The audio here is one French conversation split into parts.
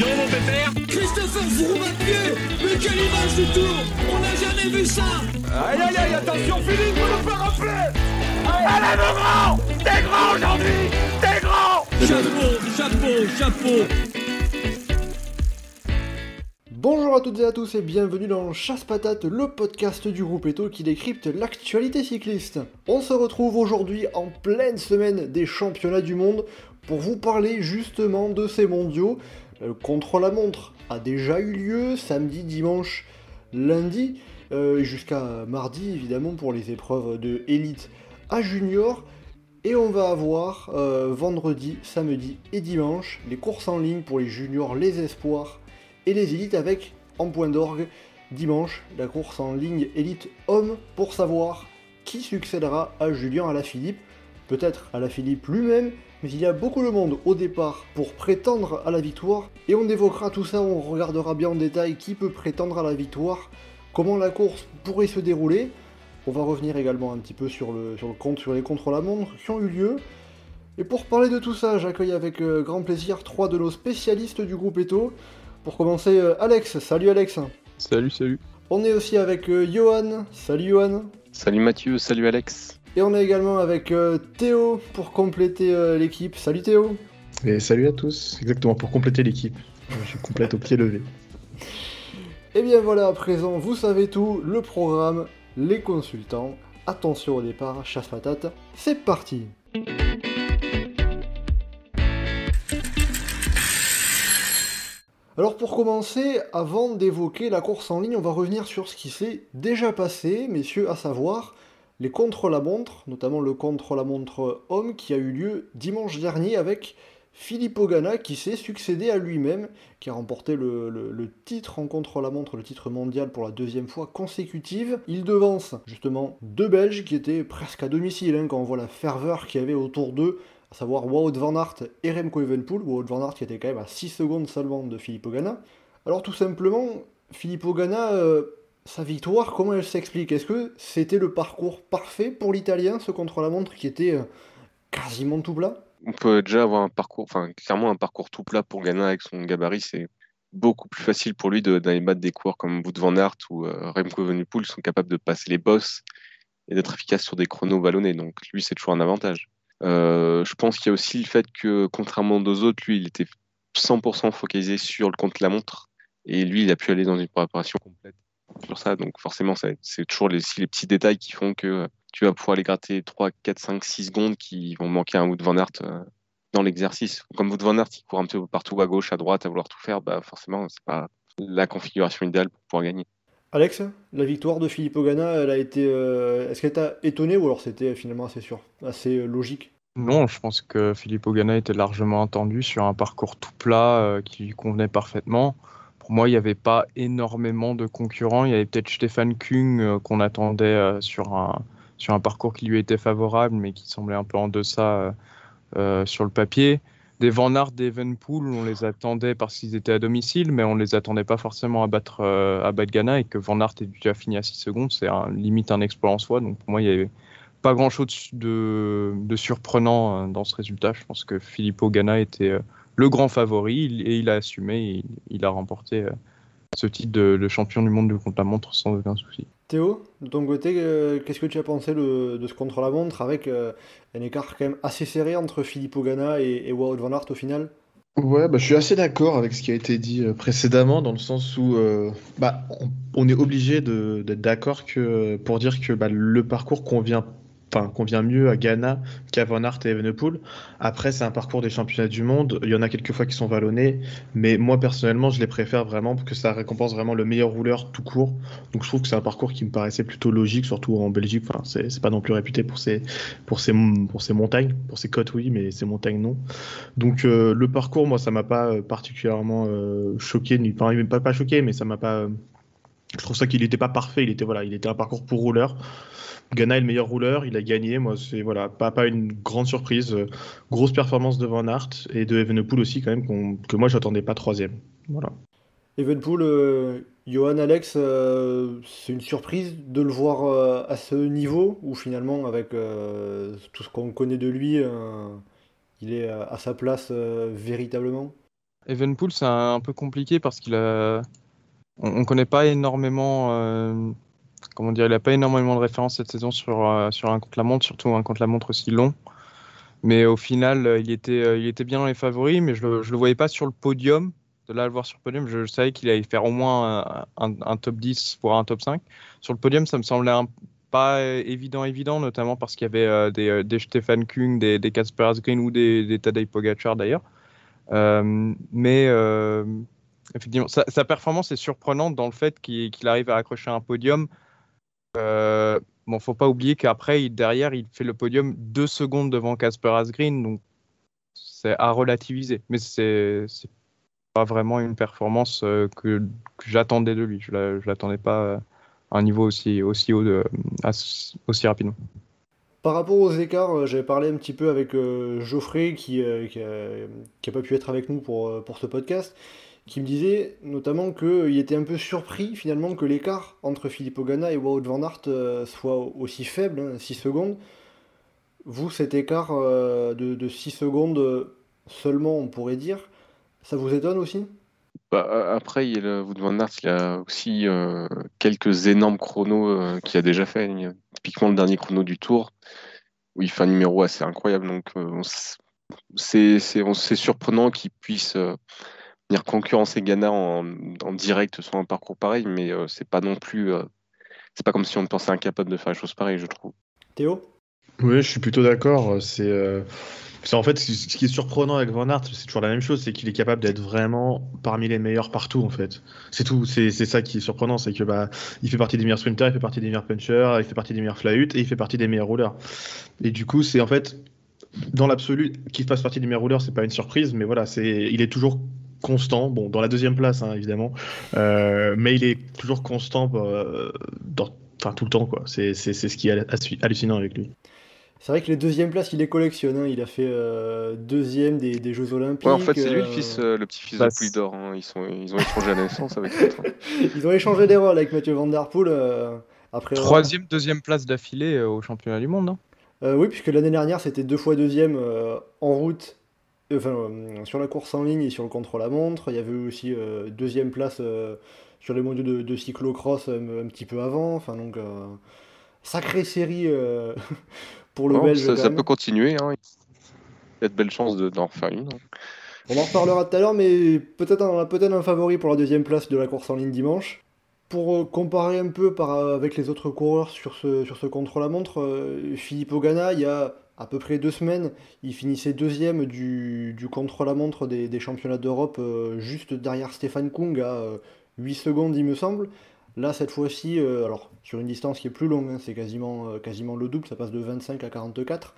donc mon pépère. Christopher pied Mais quelle image du tour On n'a jamais vu ça. Aïe aïe aïe, attention Philippe, vous nous faire rappeler Allez mon grand. T'es grand aujourd'hui. T'es grand. Chapeau, chapeau, chapeau. Bonjour à toutes et à tous et bienvenue dans Chasse Patate, le podcast du groupe Eto qui décrypte l'actualité cycliste. On se retrouve aujourd'hui en pleine semaine des championnats du monde pour vous parler justement de ces mondiaux. Le contre-la-montre a déjà eu lieu samedi, dimanche, lundi, euh, jusqu'à mardi évidemment pour les épreuves de élite à junior. Et on va avoir euh, vendredi, samedi et dimanche les courses en ligne pour les juniors, les espoirs et les élites avec en point d'orgue dimanche la course en ligne élite homme pour savoir qui succédera à Julien Alaphilippe, peut-être Alaphilippe lui-même, mais il y a beaucoup de monde au départ pour prétendre à la victoire et on évoquera tout ça, on regardera bien en détail qui peut prétendre à la victoire, comment la course pourrait se dérouler. On va revenir également un petit peu sur le, sur le compte, sur les contre-la-montre qui ont eu lieu. Et pour parler de tout ça, j'accueille avec euh, grand plaisir trois de nos spécialistes du groupe Eto. Pour commencer, euh, Alex. Salut Alex. Salut, salut. On est aussi avec euh, Johan. Salut Johan. Salut Mathieu, salut Alex. Et on est également avec euh, Théo pour compléter euh, l'équipe. Salut Théo. Et salut à tous, exactement, pour compléter l'équipe. Je suis complète au pied levé. Et bien voilà, à présent, vous savez tout, le programme, les consultants. Attention au départ, chasse patate, c'est parti Alors pour commencer, avant d'évoquer la course en ligne, on va revenir sur ce qui s'est déjà passé, messieurs, à savoir les contre-la-montre, notamment le contre-la-montre homme qui a eu lieu dimanche dernier avec Philippe Ogana qui s'est succédé à lui-même, qui a remporté le, titre en contre-la-montre, le titre mondial pour la deuxième fois consécutive. Il devance justement deux Belges qui étaient presque à domicile hein, quand on voit la ferveur qu'il y avait autour d'eux, à savoir Wout van Aert et Remco Evenepoel. Wout van Aert qui était quand même à 6 secondes seulement de Philippe Ogana. Alors tout simplement, Philippe Ogana, euh, sa victoire, comment elle s'explique? Est-ce que c'était le parcours parfait pour l'Italien, ce contre-la-montre qui était euh, quasiment tout plat? On peut déjà avoir un parcours, enfin clairement un parcours tout plat pour Ghana avec son gabarit, c'est beaucoup plus facile pour lui d'aller battre des coureurs comme Wout van Aert ou euh, Remco Evenepoel sont capables de passer les bosses et d'être efficaces sur des chronos ballonnés. Donc lui, c'est toujours un avantage. Euh, je pense qu'il y a aussi le fait que, contrairement aux autres, lui, il était 100% focalisé sur le contre-la-montre et lui, il a pu aller dans une préparation complète sur ça. Donc forcément, c'est toujours les, les petits détails qui font que tu vas pouvoir aller gratter 3, 4, 5, 6 secondes qui vont manquer à un Wout van Aert euh, dans l'exercice. Comme Wout van Aert, il court un petit peu partout à gauche, à droite, à vouloir tout faire, bah forcément, c'est pas la configuration idéale pour pouvoir gagner. Alex, la victoire de Philippe Ogana, elle a été. euh, Est-ce qu'elle t'a étonné ou alors c'était finalement assez sûr, assez euh, logique? Non, je pense que Philippe Ogana était largement attendu sur un parcours tout plat euh, qui lui convenait parfaitement. Moi, il n'y avait pas énormément de concurrents. Il y avait peut-être Stéphane Kung euh, qu'on attendait euh, sur, un, parcours qui lui était favorable, mais qui semblait un peu en deçà euh, sur le papier. Des Van Aert, des Evenepoel, on les attendait parce qu'ils étaient à domicile, mais on ne les attendait pas forcément à battre, à battre Ghana. Et que Van Aert ait déjà fini à 6 secondes, c'est limite un exploit en soi. Donc pour moi, il y avait pas grand chose de, de surprenant dans ce résultat. Je pense que Filippo Ganna était le grand favori il- et il a assumé. il, il a remporté euh, ce titre de, de champion du monde du contre-la-montre sans aucun souci. Théo, de ton côté, euh, qu'est-ce que tu as pensé le- de ce contre-la-montre avec euh, un écart quand même assez serré entre Philippe Ogana et, et Wout van Aert au final? Ouais, bah, je suis assez d'accord avec ce qui a été dit euh, précédemment, dans le sens où euh, bah, on, on est obligé de- d'être d'accord que, pour dire que bah, le parcours convient, enfin, convient mieux à Ghana qu'à Van Aert et Evenepoel. Après, c'est un parcours des championnats du monde. Il y en a quelques fois qui sont vallonnés, mais moi personnellement, je les préfère vraiment parce que ça récompense vraiment le meilleur rouleur tout court. Donc je trouve que c'est un parcours qui me paraissait plutôt logique, surtout en Belgique. Enfin, c'est pas non plus réputé pour ses, pour ses, pour ses montagnes, pour ses côtes, oui, mais ses montagnes, non. Donc euh, le parcours, moi, ça m'a pas euh, particulièrement euh, choqué, ni enfin, pas, pas choqué, mais ça m'a pas. Je trouve ça qu'il n'était pas parfait. Il était voilà, il était un parcours pour rouleur. Ghana est le meilleur rouleur, il a gagné. Moi, c'est voilà, pas, pas une grande surprise. Euh, grosse performance de Van Aert et de Evenepoel aussi quand même que moi j'attendais pas troisième. Voilà. Evenpool, euh, Johan, Alex, euh, c'est une surprise de le voir euh, à ce niveau ou finalement avec euh, tout ce qu'on connaît de lui, euh, il est à à sa place euh, véritablement? Evenpool, c'est un, peu compliqué parce qu'il a. On, ne connaît pas énormément. Euh, comment dire Il a pas énormément de références cette saison sur, euh, sur un contre-la-montre, surtout un contre-la-montre aussi long. Mais au final, il était, il était bien dans les favoris, mais je ne le, voyais pas sur le podium. De là à le voir sur le podium, je, savais qu'il allait faire au moins un, top 10, voire un top 5. Sur le podium, ça me semblait un, pas évident, évident, notamment parce qu'il y avait euh, des, euh, des Stefan Kung, des, des Kasper Asgreen ou des, des Tadej Pogacar d'ailleurs. Euh, mais effectivement, sa, performance est surprenante dans le fait qu'il arrive à accrocher un podium. Euh, bon, faut pas oublier qu'après, derrière, il fait le podium deux secondes devant Casper Asgreen, donc c'est à relativiser. Mais c'est pas vraiment une performance que, que j'attendais de lui. Je ne l'attendais pas un niveau aussi, aussi haut, aussi rapidement. Par rapport aux écarts, euh, j'avais parlé un petit peu avec euh, Geoffrey qui n'a pas pu être avec nous euh, pour ce podcast, qui me disait notamment qu'il était un peu surpris finalement que l'écart entre Philippe Ogana et Wout van Aert soit aussi faible, 6 hein, secondes. Vous, cet écart de, de 6 secondes seulement, on pourrait dire, ça vous étonne aussi? Bah, après, il, Wout van Aert, il a aussi euh, quelques énormes chronos euh, qu'il a déjà fait. typiquement le dernier chrono du Tour, où il fait un numéro assez incroyable. Donc, euh, c'est surprenant qu'il puisse venir concurrencer Ghana en, direct sur un parcours pareil, mais c'est pas non plus. c'est pas comme si on pensait incapable de faire les choses pareilles, je trouve. Théo? Oui, je suis plutôt d'accord. C'est en fait, ce qui est surprenant avec Van Aert, c'est toujours la même chose, c'est qu'il est capable d'être vraiment parmi les meilleurs partout, en fait. C'est tout, c'est ça qui est surprenant, c'est que bah, il fait partie des meilleurs sprinters, il fait partie des meilleurs punchers, il fait partie des meilleurs flahutes et il fait partie des meilleurs rouleurs. Et du coup, c'est en fait, dans l'absolu, qu'il fasse partie des meilleurs rouleurs, c'est pas une surprise, mais voilà, c'est, il est toujours constant, bon, dans la deuxième place, hein, évidemment, euh, mais il est toujours constant euh, dans, tout le temps, quoi. C'est ce qui est hallucinant avec lui. C'est vrai que les deuxièmes places, il les collectionne. Hein. Il a fait euh, deuxième des, des, Jeux Olympiques. Ouais, en fait, c'est lui le, euh, fils, euh, le petit-fils de Puy d'Or. Hein. Ils, sont, ils ont échangé à la naissance avec l'autre. ils ont échangé des rôles avec Mathieu Van Der Poel. après, Troisième, deuxième place d'affilée au championnat du monde. non oui, puisque l'année dernière, c'était deux fois deuxième en route, enfin, sur la course en ligne et sur le contre-la-montre. Il y avait aussi deuxième place sur les mondiaux de, de cyclocross un, petit peu avant. Enfin, donc, sacrée série pour le Belge. Ça, peut continuer. Hein. Il y a de belles chances d'en refaire une. Hein. On en reparlera tout à l'heure, mais peut-être un, peut un favori pour la deuxième place de la course en ligne dimanche. Pour euh, comparer un peu par, euh, avec les autres coureurs sur ce, sur ce contre-la-montre, euh, Philippe Ogana, il y a à peu près deux semaines, il finissait deuxième du, du contre-la-montre des, championnats d'Europe, juste derrière Stéphane Kung à 8 secondes, il me semble. Là, cette fois-ci, euh, alors sur une distance qui est plus longue, hein, c'est quasiment, euh, le double, ça passe de 25 à 44.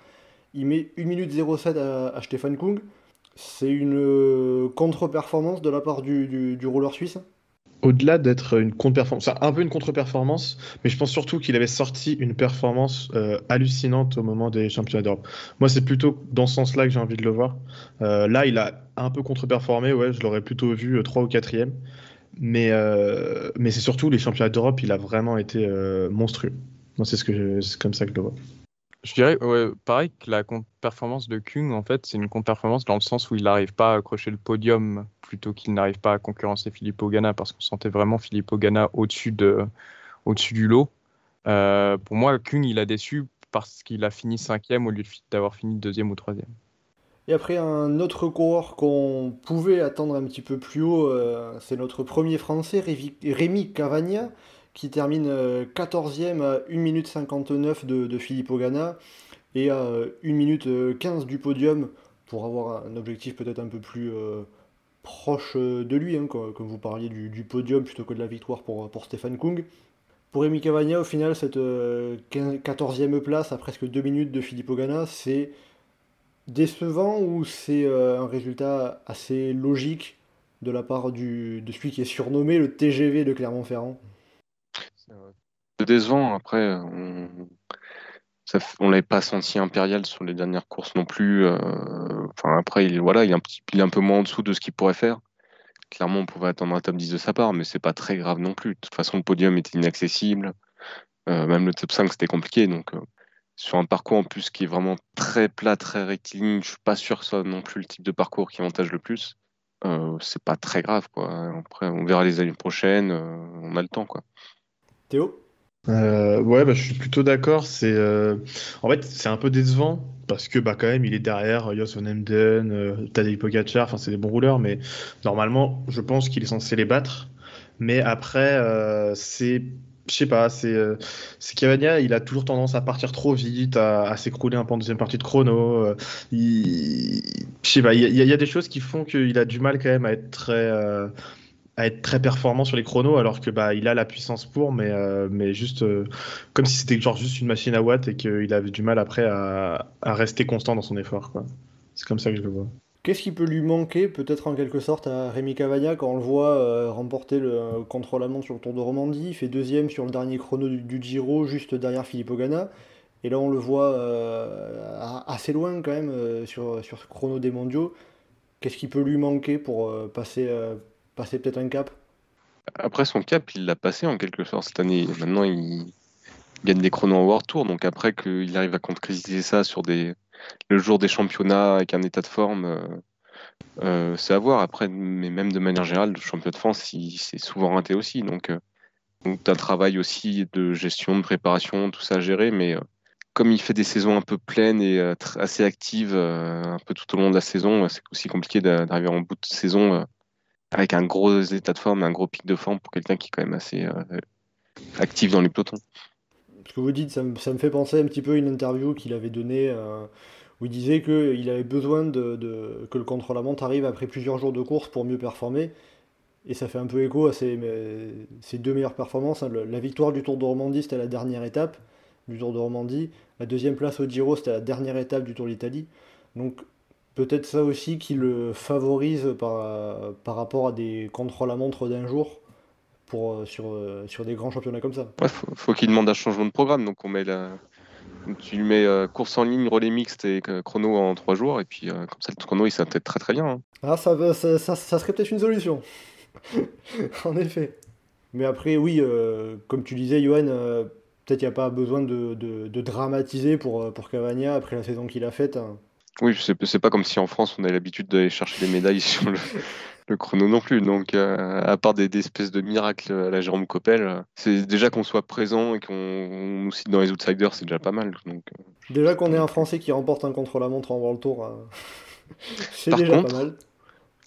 Il met 1 minute 07 à, à Stéphane Kung. C'est une euh, contre-performance de la part du, du, roller suisse au-delà d'être une contre-performance, un peu une contre-performance, mais je pense surtout qu'il avait sorti une performance hallucinante au moment des championnats d'Europe. Moi, c'est plutôt dans ce sens-là que j'ai envie de le voir. là, il a un peu contre-performé, ouais, je l'aurais plutôt vu 3 ou 4e. Mais, euh, c'est surtout les championnats d'Europe, il a vraiment été euh, monstrueux. C'est comme ça que je le vois. Je dirais, pareil que la performance de Kung, en fait, c'est une performance dans le sens où il n'arrive pas à accrocher le podium plutôt qu'il n'arrive pas à concurrencer Philippe Ogana parce qu'on sentait vraiment au-dessus de, au-dessus du lot. Euh, pour moi, Kung, il a déçu parce qu'il a fini cinquième au lieu d'avoir fini deuxième ou troisième. Et après, un autre coureur qu'on pouvait attendre un petit peu plus haut, euh, c'est notre premier français, Rémi Cavagna, qui termine 14e euh, à 1 minute 59 de, de Philippe Ogana et à 1 minute 15 du podium pour avoir un objectif peut-être un peu plus euh, proche de lui, hein, comme, vous parliez du, podium plutôt que de la victoire pour, pour Stéphane Kung. Pour Rémi Cavagna, au final, cette 14e place à presque 2 minutes de Philippe Ogana, c'est décevant ou c'est euh, un résultat assez logique de la part du, de celui qui est surnommé le TGV de Clermont-Ferrand? C'est décevant, après, on ne l'avait pas senti impérial sur les dernières courses non plus. Euh, après, il, voilà, il, est un peu moins en dessous de ce qu'il pourrait faire. Clairement, on pouvait attendre un top 10 de sa part, mais c'est pas très grave non plus. De toute façon, le podium était inaccessible. Euh, même le top 5, c'était compliqué. Donc, sur un parcours en plus qui est vraiment très plat, très rectiligne. Je suis pas sûr que ce soit non plus le type de parcours qui avantage le plus. euh, c'est pas très grave. Quoi. Après, on verra les années prochaines, euh, on a le temps. Quoi. Théo Euh, ouais, bah, je suis plutôt d'accord. C'est euh, en fait c'est un peu décevant parce que bah quand même il est derrière Jos van Emden, euh, Tadej Pogacar. Enfin c'est des bons rouleurs, mais normalement je pense qu'il est censé les battre. Mais après euh, c'est je sais pas, c'est euh, Cavagna, il a toujours tendance à partir trop vite, à, s'écrouler un peu en deuxième partie de chrono. euh, il, je sais pas, il y, a- des choses qui font qu'il a du mal quand même à être très euh, à être très performant sur les chronos alors que bah il a la puissance pour mais euh, mais juste euh, comme si c'était genre juste une machine à watts et qu'il avait du mal après à, rester constant dans son effort quoi. C'est comme ça que je le vois. Qu'est-ce qui peut lui manquer, peut-être en quelque sorte, à Rémi Cavagna quand on le voit euh, remporter le contre-la-montre sur le Tour de Romandie, il fait deuxième sur le dernier chrono du, du Giro, juste derrière Philippe Ogana, et là on le voit assez loin quand même sur, sur ce chrono des mondiaux. Qu'est-ce qui peut lui manquer pour passer, passer peut-être un cap? Après, son cap, il l'a passé en quelque sorte cette année. Maintenant, il gagne des chronos en World Tour. Donc après qu'il arrive à concrétiser ça sur le jour des championnats avec un état de forme, euh, euh, c'est à voir. Après, mais même de manière générale, le championnat de France, il s'est souvent raté aussi. Donc, euh, donc tu as un travail aussi de gestion, de préparation, tout ça à gérer. Mais comme il fait des saisons un peu pleines et assez actives un peu tout au long de la saison, c'est aussi compliqué d'a- d'arriver en bout de saison avec un gros état de forme, un gros pic de forme pour quelqu'un qui est quand même assez euh, actif dans les pelotons. Ce que vous dites, ça me, fait penser un petit peu à une interview qu'il avait donnée euh, où il disait qu'il avait besoin de, que le contre-la-montre arrive après plusieurs jours de course pour mieux performer. Et ça fait un peu écho à ses, deux meilleures performances. hein. La victoire du Tour de Romandie, c'était la dernière étape du Tour de Romandie. La deuxième place au Giro, c'était la dernière étape du Tour d'Italie. Donc peut-être ça aussi qui le favorise par, par rapport à des contre-la-montre d'un jour pour, euh, sur, euh, sur des grands championnats comme ça. Ouais, faut, faut qu'il demande un changement de programme. Donc on met la... tu lui mets euh, course en ligne, relais mixte et euh, chrono en trois jours. Et puis euh, comme ça, le chrono, il s'intègre très très bien. hein. Ah, ça, ça, ça- ça serait peut-être une solution. en effet. Mais après, oui, comme tu disais, Johan, peut-être il n'y a pas besoin de, de- de dramatiser pour, pour Cavagna après la saison qu'il a faite. hein. Oui, c'est c'est pas comme si en France on avait l'habitude d'aller chercher des médailles sur le, le chrono non plus. Donc, euh, à part des, des espèces de miracles à la Jérôme Coppel, euh, c'est déjà qu'on soit présent et qu'on on nous cite dans les outsiders, c'est déjà pas mal. Donc, euh, Déjà qu'on ait un Français qui remporte un contre-la-montre en World Tour, hein, c'est Par déjà contre- pas mal.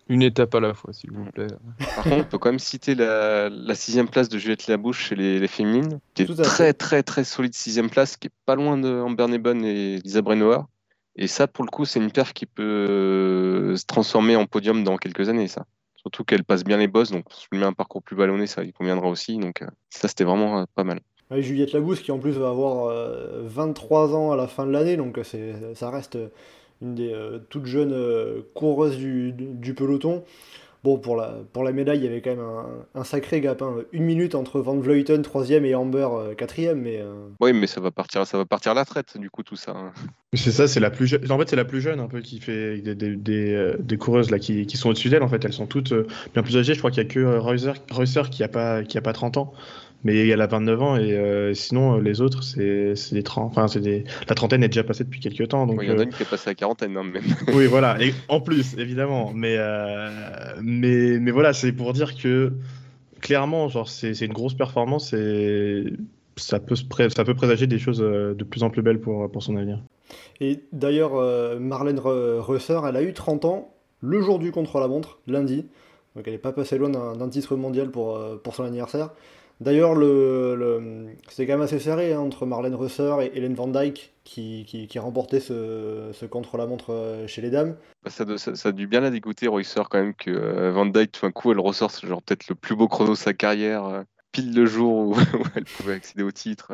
Une étape à la fois, s'il vous plaît. Par contre, on peut quand même citer la, la sixième place de Juliette Labouche chez les, les féminines, qui est très fait. très très solide sixième place, qui est pas loin de Amber Nebon et Lisa Brennauer. Et ça, pour le coup, c'est une perf qui peut euh, se transformer en podium dans quelques années, ça. Surtout qu'elle passe bien les bosses, donc si on lui met un parcours plus ballonné, ça lui conviendra aussi. Donc euh, ça, c'était vraiment euh, pas mal. Juliette Labousse qui en plus va avoir euh, 23 ans à la fin de l'année, donc ça reste une des toutes jeunes coureuses du peloton. Bon, pour la, pour la médaille, il y avait quand même un, un sacré gap. hein. Une minute entre Van Vleuten, 3 et Amber, 4 mais euh, Oui, mais ça va partir, ça va partir à la traite, du coup, tout ça. hein. C'est ça, c'est la plus jeune. En fait, c'est la plus jeune un peu qui fait des, des, des, euh, des coureuses là qui, qui sont au-dessus d'elle. En fait, elles sont toutes euh, bien plus âgées. Je crois qu'il y a que euh, Reusser, Reusser qui a pas qui a pas 30 ans, mais elle a 29 ans et euh, sinon euh, les autres c'est c'est des 30. Enfin, c'est des la trentaine est déjà passée depuis quelques temps. Donc Ouais, Il y en a euh, une qui est passée à la quarantaine, hein, même. oui, voilà. Et en plus, évidemment. Mais euh, mais mais voilà, c'est pour dire que clairement, genre c'est c'est une grosse performance et ça peut se pré- ça peut présager des choses de plus en plus belles pour pour son avenir. Et d'ailleurs, euh, Marlène Re- Reusser, elle a eu 30 ans le jour du contre-la-montre, lundi. Donc elle n'est pas passée loin d'un d'un titre mondial pour, euh, pour son anniversaire. D'ailleurs, le, le- quand même assez serré hein, entre Marlène Reusser et Hélène Van Dyke qui, remportait ce, contre-la-montre euh, chez les dames. Bah, Ça, a dû bien la dégoûter, Reusser, quand même, que euh, Van Dyke, tout d'un coup, elle ressort peut-être le plus beau chrono de sa carrière, euh, pile le jour où, elle pouvait accéder au titre.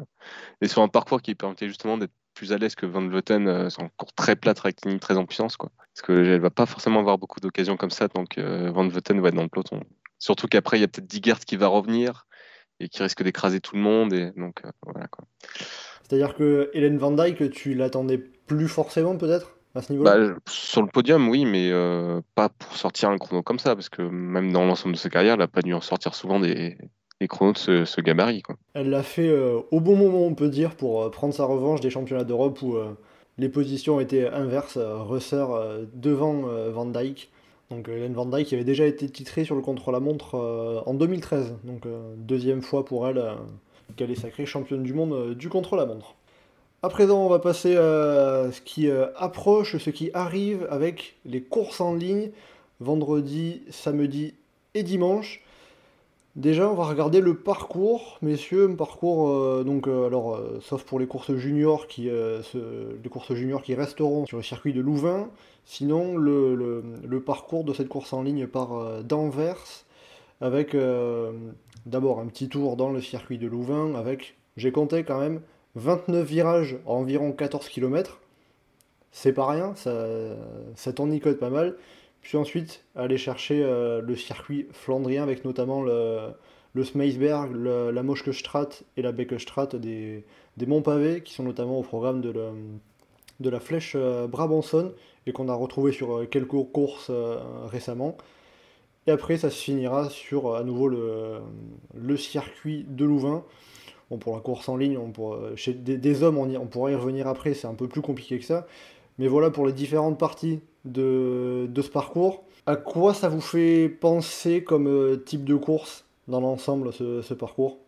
Et sur un parcours qui permettait justement d'être plus à l'aise que Van Vleuten, euh, c'est encore très plate, rectiligne, très en puissance, quoi. Parce qu'elle va pas forcément avoir beaucoup d'occasions comme ça, donc Van Vleuten va être dans le peloton. Surtout qu'après, il y a peut-être Digert qui va revenir et qui risque d'écraser tout le monde, et donc euh, voilà, quoi. C'est-à-dire que Hélène Van Dyke, tu l'attendais plus forcément peut-être à ce niveau-là? Bah, sur le podium, oui, mais euh, pas pour sortir un chrono comme ça, parce que même dans l'ensemble de sa carrière, elle n'a pas dû en sortir souvent des, des chronos de ce, ce gabarit. Quoi. Elle l'a fait euh, au bon moment, on peut dire, pour prendre sa revanche des championnats d'Europe où euh, les positions étaient inverses. euh, devant Van Dyke. Donc Hélène Van Dyke avait déjà été titrée sur le contre-la-montre en 2013. Donc deuxième fois pour elle qu'elle est sacrée championne du monde du contre-la-montre. À présent, on va passer à ce qui approche, ce qui arrive avec les courses en ligne vendredi, samedi et dimanche. Déjà, on va regarder le parcours, messieurs, un parcours euh, donc euh, alors euh, sauf pour les courses juniors qui les courses juniors qui resteront sur le circuit de Louvain. Sinon, le, parcours de cette course en ligne part d'Anvers avec d'abord un petit tour dans le circuit de Louvain avec j'ai compté quand même 29 virages à environ 14 km. C'est pas rien, ça, ça tournicote pas mal. Puis ensuite, aller chercher euh, le circuit flandrien avec notamment le, le Smeisberg, la Moschkestrat et la Beckestrat, des, des qui sont notamment au programme de, de la flèche euh, Brabanson et qu'on a retrouvé sur euh, quelques courses récemment. Et après, ça se finira sur à nouveau le, le circuit de Louvain. Bon, pour la course en ligne, on chez des, hommes, on, pourra y revenir après, c'est un peu plus compliqué que ça. Mais voilà pour les différentes parties de, ce parcours. À quoi ça vous fait penser comme euh, type de course dans l'ensemble, ce, parcours?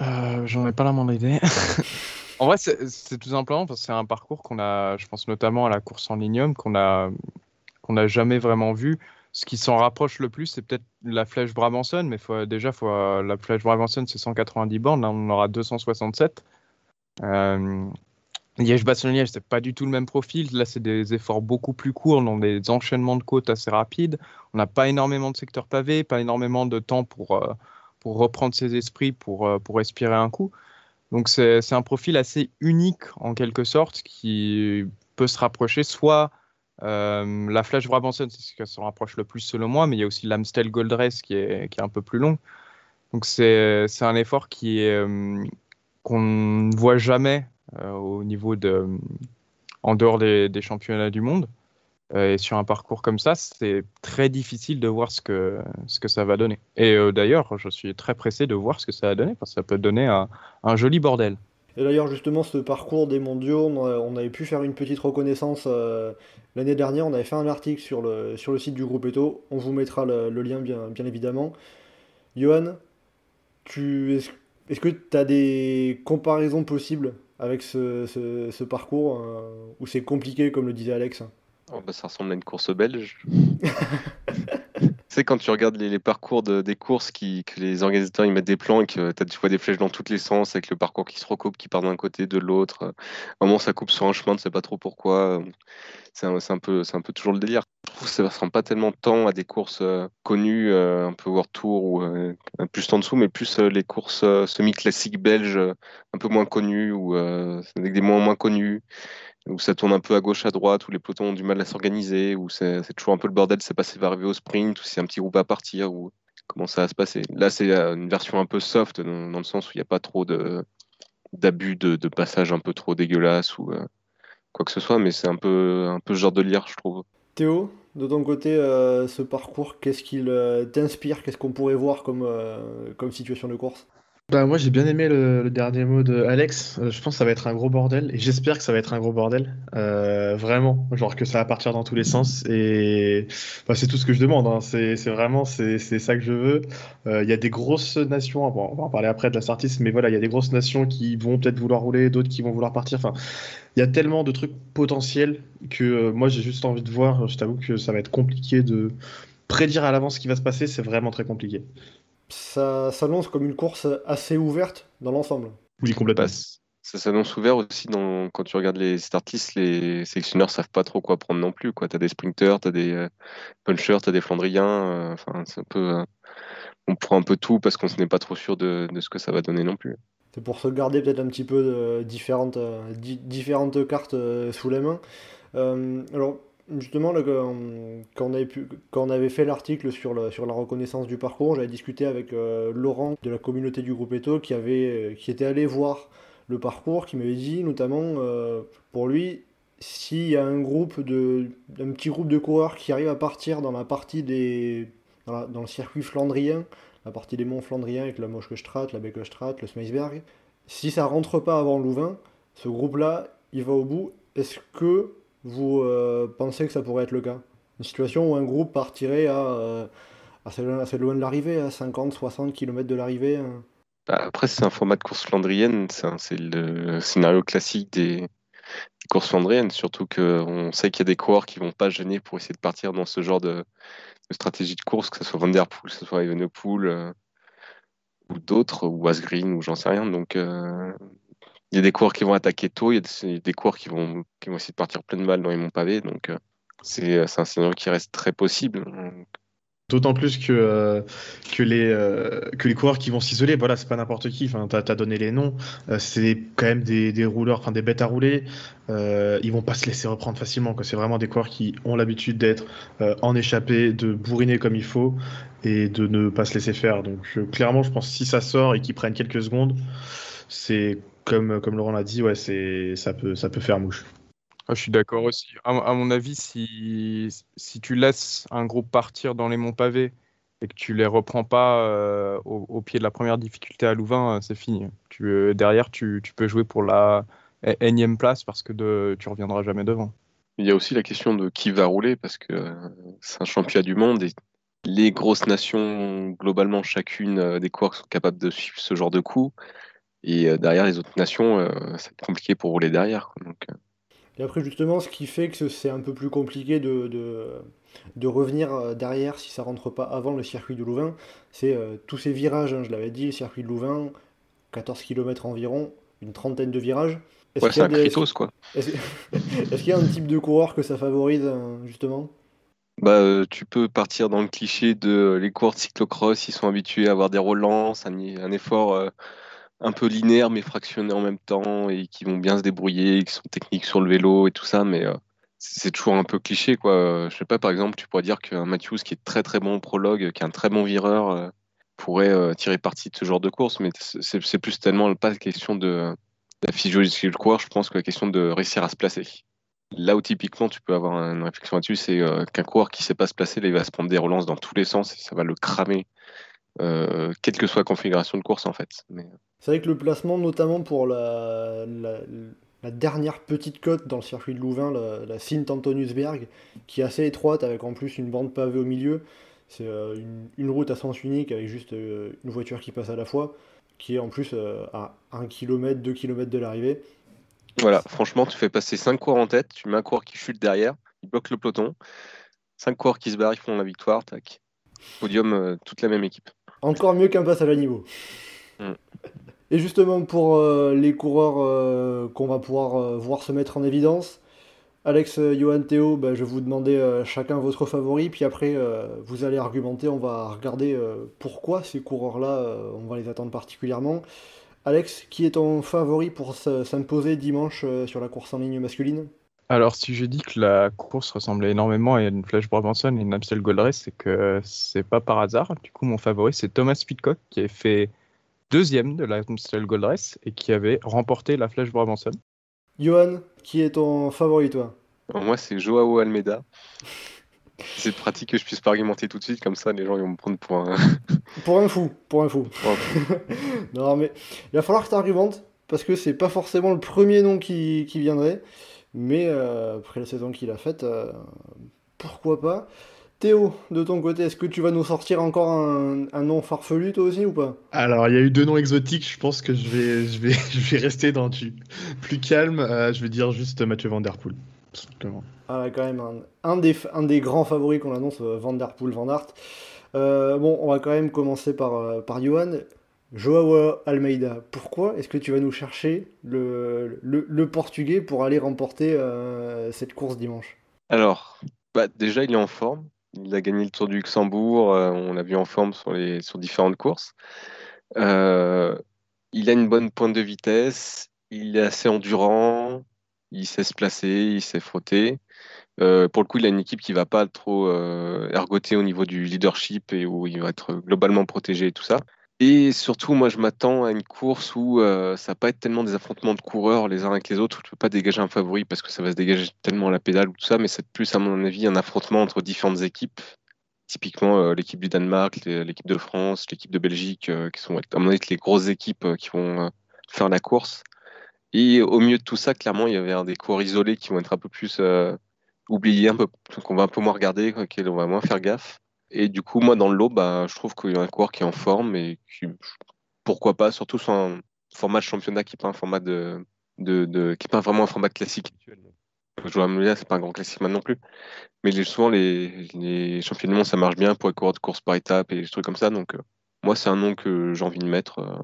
Euh, J'en ai pas la moindre idée. en vrai, c'est tout simplement parce que c'est un parcours qu'on a, je pense notamment à la course en lignum, qu'on qu'on n'a jamais vraiment vu. Ce qui s'en rapproche le plus, c'est peut-être la flèche Brabanson, mais déjà, faut, la flèche Brabanson, c'est 190 bornes, là, on aura 267. Euh, Liège-Bastogne-Liège, c'est pas du tout le même profil. Là, c'est des efforts beaucoup plus courts, dans des enchaînements de côtes assez rapides. On n'a pas énormément de secteurs pavés, pas énormément de temps pour, euh, pour reprendre ses esprits, pour, euh, pour respirer un coup. Donc, c'est un profil assez unique, en quelque sorte, qui peut se rapprocher soit euh, la Flash Brabanson, c'est ce qui se rapproche le plus selon moi, mais il y a aussi l'Amstel Gold Race qui est, qui est un peu plus long. Donc, c'est un effort qui est qu'on ne voit jamais euh, au niveau de, en dehors des, championnats du monde. Euh, et sur un parcours comme ça, c'est très difficile de voir ce que, ce que ça va donner. Et euh, d'ailleurs, je suis très pressé de voir ce que ça va donner, parce que ça peut donner un, joli bordel. Et d'ailleurs, justement, ce parcours des mondiaux, on avait pu faire une petite reconnaissance l'année dernière. On avait fait un article sur le, sur le site du groupe Eto. On vous mettra le, lien, bien, bien évidemment. Johan, est-ce que tu as des comparaisons possibles avec ce, ce, parcours euh, où c'est compliqué, comme le disait Alex? Oh, bah, Ça ressemble à une course belge. sais, quand tu regardes les, parcours des courses que les organisateurs ils mettent des plans et que tu vois des flèches dans tous les sens avec le parcours qui se recoupe, qui part d'un côté, de l'autre. Vraiment, ça coupe sur un chemin, tu sais pas trop pourquoi. C'est un, un, peu, un peu toujours le délire. Je trouve que ça ressemble pas tellement tant à des courses euh, connues, euh, un peu World Tour ou euh, plus en dessous, mais plus les courses semi-classiques belges, un peu moins connues ou avec des moins moins connus où ça tourne un peu à gauche, à droite, où les pelotons ont du mal à s'organiser, où c'est toujours un peu le bordel, c'est pas si va arriver au sprint, ou si c'est un petit groupe à partir, ou comment ça va se passer. Là, c'est euh, une version un peu soft, dans, le sens où il n'y a pas trop d'abus de, de, passage un peu trop dégueulasse ou euh, quoi que ce soit, mais c'est un peu, un peu ce genre de lire, je trouve. Théo, de ton côté, euh, ce parcours, qu'est-ce qu'il t'inspire Qu'est-ce qu'on pourrait voir comme situation de course? Bah, moi j'ai bien aimé le, dernier mot de Alex. Euh, je pense que ça va être un gros bordel et j'espère que ça va être un gros bordel. Euh, vraiment, genre que ça va partir dans tous les sens et bah, c'est tout ce que je demande. Hein. C'est vraiment c'est ça que je veux. Euh, il y a des grosses nations. On va en parler après de la Sartis, mais voilà, il y a des grosses nations qui vont peut-être vouloir rouler, d'autres qui vont vouloir partir. Enfin, il y a tellement de trucs potentiels que moi j'ai juste envie de voir. Je t'avoue que ça va être compliqué de prédire à l'avance ce qui va se passer. C'est vraiment très compliqué ça s'annonce comme une course assez ouverte dans l'ensemble. Oui, complètement. Ça s'annonce ouvert aussi dans, quand tu regardes les start les sélectionneurs savent pas trop quoi prendre non plus. Tu as des sprinters, tu as des euh, punchers, tu as des flandriens. Euh, enfin, c'est un peu, euh, on prend un peu tout parce qu'on n'est pas trop sûr de, ce que ça va donner non plus. C'est pour se garder peut-être un petit peu de différentes, différentes cartes sous les mains. alors, Justement, quand, on avait pu, quand on avait fait l'article sur, la reconnaissance du parcours, j'avais discuté avec euh, Laurent de la communauté du groupe Eto qui, avait, euh, était allé voir le parcours, qui m'avait dit notamment euh, pour lui, s'il y a un groupe de, petit groupe de coureurs qui arrive à partir dans la partie des, dans, le circuit flandrien, la partie des monts flandriens avec la Moschkestrat, la Beckestrat, le Smeisberg, si ça rentre pas avant Louvain, ce groupe-là, il va au bout. Est-ce que vous euh, pensez que ça pourrait être le cas? Une situation où un groupe partirait à, euh, assez, loin, assez loin de l'arrivée, à 50, 60 km de l'arrivée. hein. Bah, après, c'est un format de course flandrienne, c'est le scénario classique des, courses flandriennes, surtout qu'on sait qu'il y a des coureurs qui vont pas gêner pour essayer de partir dans ce genre de, stratégie de course, que ce soit Van Der Poel, que ce soit Evenepoel euh, ou d'autres, ou Asgreen, ou j'en sais rien. Donc, euh, il y a des coureurs qui vont attaquer tôt, il y a des, coureurs qui vont, qui vont essayer de partir plein de balles dans les monts pavés, donc euh, c'est c'est un scénario qui reste très possible. D'autant plus que, euh, que, les, euh, que les coureurs qui vont s'isoler, voilà, c'est pas n'importe qui. Enfin, t'as, t'as donné les noms. Euh, c'est quand même des, des rouleurs, enfin des bêtes à rouler. Euh, ils vont pas se laisser reprendre facilement. C'est vraiment des coureurs qui ont l'habitude d'être euh, en échappée, de bourriner comme il faut et de ne pas se laisser faire. Donc euh, clairement, je pense que si ça sort et qu'ils prennent quelques secondes, c'est comme, comme Laurent l'a dit, ouais, c'est, ça, peut, ça peut faire mouche. Ah, je suis d'accord aussi. À, à mon avis, si, si tu laisses un groupe partir dans les monts pavés et que tu les reprends pas euh, au, au pied de la première difficulté à Louvain, euh, c'est fini. Tu, euh, derrière, tu, tu peux jouer pour la énième place parce que de, tu reviendras jamais devant. Il y a aussi la question de qui va rouler, parce que euh, c'est un championnat du monde et les grosses nations, globalement, chacune euh, des coureurs sont capables de suivre ce genre de coup. Et euh, derrière les autres nations, euh, va être compliqué pour rouler derrière. quoi. Donc, euh, Et après, justement, ce qui fait que c'est un peu plus compliqué de, de, de revenir euh, derrière si ça rentre pas avant le circuit de Louvain, c'est euh, tous ces virages. hein, je l'avais dit, le circuit de Louvain, 14 km environ, une trentaine de virages. Est-ce ouais, qu'il y c'est des- est-ce- est-ce qu'il y a un type de coureur que ça favorise, justement? Bah, euh, tu peux partir dans le cliché de euh, les coureurs de cyclocross, ils sont habitués à avoir des relances, un, un effort euh, un peu linéaire mais fractionné en même temps et qui vont bien se débrouiller, qui sont techniques sur le vélo et tout ça, mais euh, c'est toujours un peu cliché quoi. Euh, Je sais pas, par exemple, tu pourrais dire qu'un Matthews qui est très très bon au prologue, qui est un très bon vireur, euh, pourrait tirer parti de ce genre de course, mais c'est plus tellement pas la question de, la physiologie du coureur, je pense que la question de réussir à se placer. Là où typiquement tu peux avoir une réflexion là-dessus, c'est qu'un coureur qui sait pas se placer, il va se prendre des relances dans tous les sens et ça va le cramer, euh, quelle que soit la configuration de course en fait. Mais, C'est vrai que le placement, notamment pour la, la, la dernière petite côte dans le circuit de Louvain, la, la Sint-Antoniusberg, qui est assez étroite avec en plus une bande pavée au milieu, c'est euh, une, une route à sens unique avec juste euh, une voiture qui passe à la fois, qui est en plus euh, à 1 km, 2 km de l'arrivée. Voilà, franchement, tu fais passer 5 coureurs en tête, tu mets un coureur qui chute derrière, il bloque le peloton, 5 coureurs qui se barrent, ils font la victoire, tac. Podium, euh, toute la même équipe. Encore mieux qu'un passage à niveau. Mm. Et justement pour euh, les coureurs euh, qu'on va pouvoir euh, voir se mettre en évidence, Alex, Johan, Théo, ben, je vais vous demander chacun votre favori, puis après vous allez argumenter, on va regarder pourquoi ces coureurs-là, on va les attendre particulièrement. Alex, qui est ton favori pour s'imposer dimanche sur la course en ligne masculine? Alors, si je dis que la course ressemblait énormément à une Flèche Brabanson et une Amstel Gold Race, c'est que c'est pas par hasard. Du coup, mon favori, c'est Thomas Pitcock, qui a fait deuxième de la Amstel Gold Race et qui avait remporté la Flèche Brabanson. Johan, qui est ton favori, toi? Moi, c'est Joao Almeida. C'est pratique que je puisse pas argumenter tout de suite, comme ça les gens ils vont me prendre pour un. Pour un fou, pour un fou. pour un fou. Non, mais il va falloir que tu argumentes, parce que c'est pas forcément le premier nom qui, qui viendrait, mais euh, après la saison qu'il a faite, euh, pourquoi pas. Théo, de ton côté, est-ce que tu vas nous sortir encore un, un nom farfelu, toi aussi, ou pas? Alors, il y a eu deux noms exotiques. Je pense que je vais, je vais, je vais rester dans du plus calme. Euh, je vais dire juste Mathieu Van Der Poel. Ah, là, quand même, un, un des, un des grands favoris qu'on annonce, Van Der Poel, Van Aert. Euh, bon, on va quand même commencer par, par Johan. Joao Almeida, pourquoi est-ce que tu vas nous chercher le, Portugais pour aller remporter euh, cette course dimanche? Alors, bah, déjà, il est en forme. Il a gagné le Tour du Luxembourg. euh, on l'a vu en forme sur, différentes courses. Euh, il a une bonne pointe de vitesse. Il est assez endurant. Il sait se placer. Il sait frotter. Pour le coup, il a une équipe qui va pas trop ergoter au niveau du leadership et où il va être globalement protégé et tout ça. Et surtout, moi, je m'attends à une course où euh, ça va pas être tellement des affrontements de coureurs les uns avec les autres. Je peux pas dégager un favori parce que ça va se dégager tellement à la pédale ou tout ça, mais c'est plus, à mon avis, un affrontement entre différentes équipes. Typiquement, euh, l'équipe du Danemark, l'équipe de France, l'équipe de Belgique, euh, qui sont, à mon avis, les grosses équipes qui vont faire la course. Et au milieu de tout ça, clairement, il y avoir des coureurs isolés qui vont être un peu plus oublier un peu, qu'on va un peu moins regarder, qu'on va moins faire gaffe. Et du coup, moi, dans le lot, bah, je trouve qu'il y a un coureur qui est en forme et qui, pourquoi pas, surtout sur un format de championnat qui n'est pas un format de, qui pas vraiment un format classique. Je vois c'est pas un grand classique maintenant non plus. Mais souvent, les, les championnats du monde, ça marche bien pour les coureurs de course par étape et des trucs comme ça. Donc, euh, moi, c'est un nom que j'ai envie de mettre euh,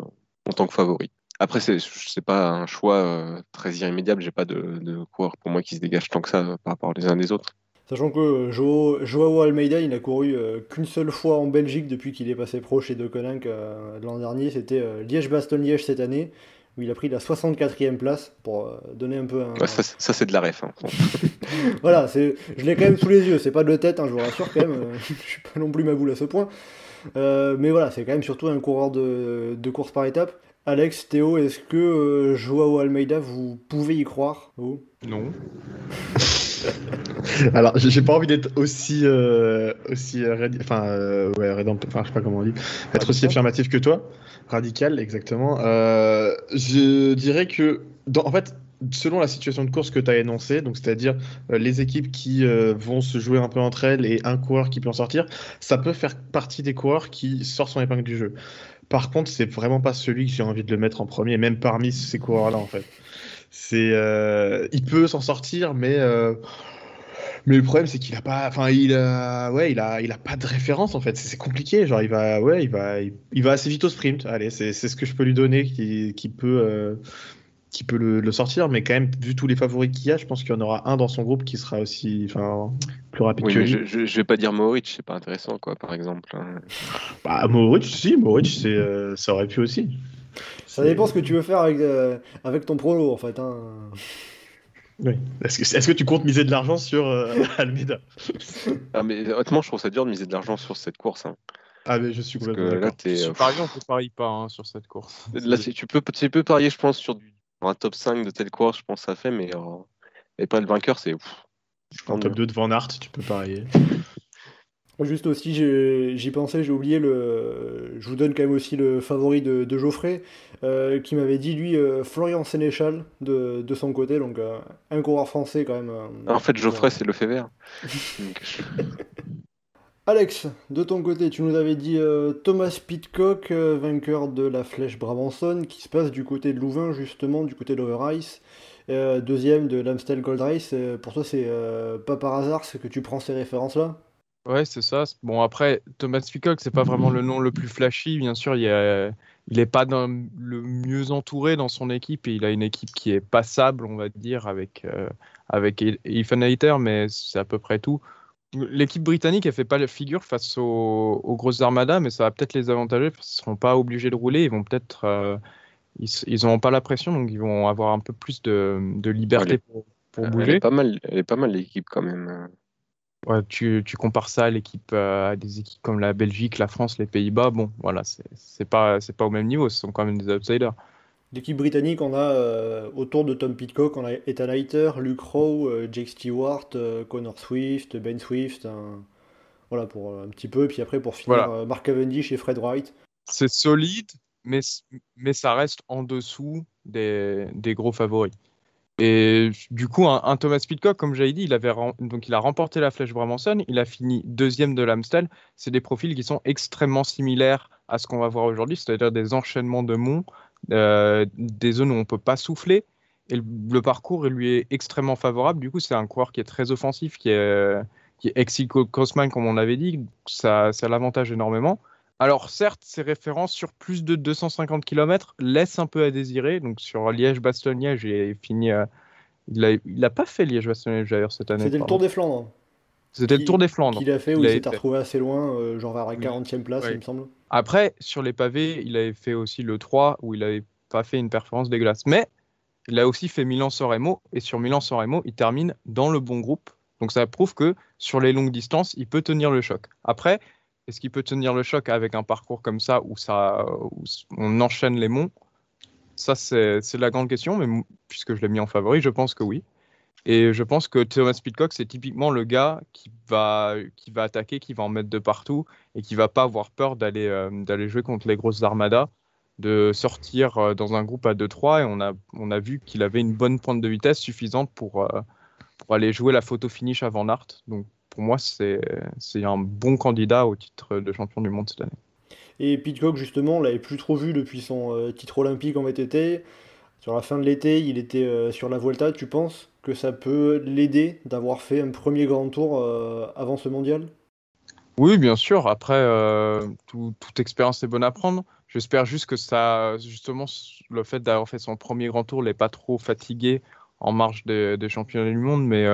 en tant que favori. Après, c'est n'est pas un choix euh, très irrémédiable. J'ai pas de, de coureurs pour moi qui se dégagent tant que ça par rapport les uns des autres. Sachant que Joao Almeida, il n'a couru qu'une seule fois en Belgique depuis qu'il est passé pro chez De Koninck l'an dernier. C'était Liège-Bastogne-Liège cette année où il a pris la 64e place pour euh, donner un peu un. ça, c'est de la ref. Hein. voilà, je l'ai quand même sous les yeux, c'est pas de tête, hein, je vous rassure quand même, euh, je suis pas non plus ma boule à ce point. Euh, mais voilà, c'est quand même surtout un coureur de, de course par étape. Alex, Théo, est-ce que Joao Almeida, vous pouvez y croire Non. Alors, j'ai pas envie d'être aussi, aussi enfin, ouais, enfin, je sais pas comment on dit, être aussi affirmatif que toi. Radical, exactement. Euh, je dirais que, dans, en fait, selon la situation de course que tu as énoncée, donc c'est-à-dire euh, les équipes qui euh, vont se jouer un peu entre elles et un coureur qui peut en sortir, ça peut faire partie des coureurs qui sortent son épingle du jeu. Par contre, c'est vraiment pas celui que j'ai envie de le mettre en premier, même parmi ces coureurs-là en fait. C'est, il peut s'en sortir, mais mais le problème, c'est qu'il a pas, enfin, il a, ouais, il a, il a pas de référence en fait. C'est compliqué. Genre, il va, ouais, il va, il, va assez vite au sprint. Allez, c'est ce que je peux lui donner qui, qui peut, euh, qui peut le, sortir. Mais quand même, vu tous les favoris qu'il y a, je pense qu'il y en aura un dans son groupe qui sera aussi, enfin, plus rapide que lui. Je, je, vais pas dire Mohoric, c'est pas intéressant, quoi, par exemple. Hein. Bah, Mohoric, si, Mohoric, c'est, euh, ça aurait pu aussi. Ça dépend ce que tu veux faire avec, euh, avec ton prolo, en fait. Hein. Oui. Est-ce que, tu comptes miser de l'argent sur euh, Almeida? Ah, mais Honnêtement, je trouve ça dur de miser de l'argent sur cette course. Hein. Ah, mais je suis complètement d'accord. Sur Paris, on ne parie pas hein, sur cette course. Là, tu, peux, tu peux parier, je pense, sur un top 5 de telle course, je pense que ça fait, mais, euh, pas le vainqueur, c'est. En top 2 de Van Aert, tu peux parier. Juste aussi, j'y pensais, j'ai oublié le. Je vous donne quand même aussi le favori de, Geoffrey, euh, qui m'avait dit lui euh, Florian Sénéchal de, son côté, donc euh, un coureur français quand même. en fait, Geoffrey, c'est le fait vert. Alex, de ton côté, tu nous avais dit Thomas Pitcock, vainqueur de la Flèche Brabanson, qui se passe du côté de Louvain, justement, du côté de l'Overrice. deuxième de l'Amstel Gold Race. pour toi, c'est pas par hasard c'est que tu prends ces références-là? Ouais, c'est ça. Bon, après, Thomas Ficock, c'est pas vraiment le nom le plus flashy. Bien sûr, il, est, il est pas dans le mieux entouré dans son équipe et il a une équipe qui est passable, on va dire, avec, euh, avec Ethan Hayter, mais c'est à peu près tout. L'équipe britannique, elle fait pas la figure face aux, grosses armadas, mais ça va peut-être les avantager parce qu'ils seront pas obligés de rouler. Ils vont peut-être. Euh, ils n'auront pas la pression, donc ils vont avoir un peu plus de, de liberté pour, pour bouger. pas mal, elle est pas mal l'équipe quand même. Tu, tu, compares ça à l'équipe euh, à des équipes comme la Belgique, la France, les Pays-Bas, bon, voilà, c'est pas c'est pas au même niveau, ce sont quand même des outsiders. L'équipe britannique, on a euh, autour de Tom Pitcock, on a Ethan Leiter, Luke Rowe, euh, Jake Stewart, Connor Swift, Ben Swift, voilà pour un petit peu, et puis après pour finir Mark Cavendish et Fred Wright. C'est solide, mais, mais ça reste en dessous des, des gros favoris. Et du coup, un, Thomas Pitcock, comme j'avais dit, il, avait donc il a remporté la Flèche Bramanson, il a fini deuxième de l'Amstel. C'est des profils qui sont extrêmement similaires à ce qu'on va voir aujourd'hui, c'est-à-dire des enchaînements de monts, euh, des zones où on ne peut pas souffler. Et le, parcours lui est extrêmement favorable. Du coup, c'est un coureur qui est très offensif, qui est, qui Crossman, comme on avait dit. Ça, ça l'avantage énormément. Alors certes, ses références sur plus de 250 km laissent un peu à désirer. Donc sur Liège-Bastogne-Liège, il fini. Euh, il n'a pas fait Liège-Bastogne-Liège d'ailleurs cette année. C'était le Tour des Flandres. C'était le Tour des Flandres. Qu'il a fait où il, s'était retrouvé assez loin, euh, genre vers la 40e place, il me semble. Après, sur les pavés, il avait fait aussi le 3 où il n'avait pas fait une performance dégueulasse. Mais il a aussi fait Milan-San et sur Milan-San il termine dans le bon groupe. Donc ça prouve que sur les longues distances, il peut tenir le choc. Après, est-ce qu'il peut tenir le choc avec un parcours comme ça où, ça, on enchaîne les monts? Ça, c'est la grande question, mais puisque je l'ai mis en favori, je pense que oui. Et je pense que Thomas Pitcock, c'est typiquement le gars qui va, qui va attaquer, qui va en mettre de partout et qui va pas avoir peur d'aller euh, jouer contre les grosses armadas, de sortir euh, dans un groupe à 2-3. Et on a, on a vu qu'il avait une bonne pointe de vitesse suffisante pour, euh, pour aller jouer la photo finish avant Nart. Donc pour moi, c'est un bon candidat au titre de champion du monde cette année. Et Pitcock, justement, on l'avait plus trop vu depuis son euh, titre olympique en VTT. Sur la fin de l'été, il était euh, sur la Vuelta. Tu penses que ça peut l'aider d'avoir fait un premier grand tour euh, avant ce mondial? Oui, bien sûr. Après, toute expérience est bonne à prendre. J'espère juste que ça, justement, le fait d'avoir fait son premier grand tour l'est pas trop fatigué en marge des, des championnats du monde. Mais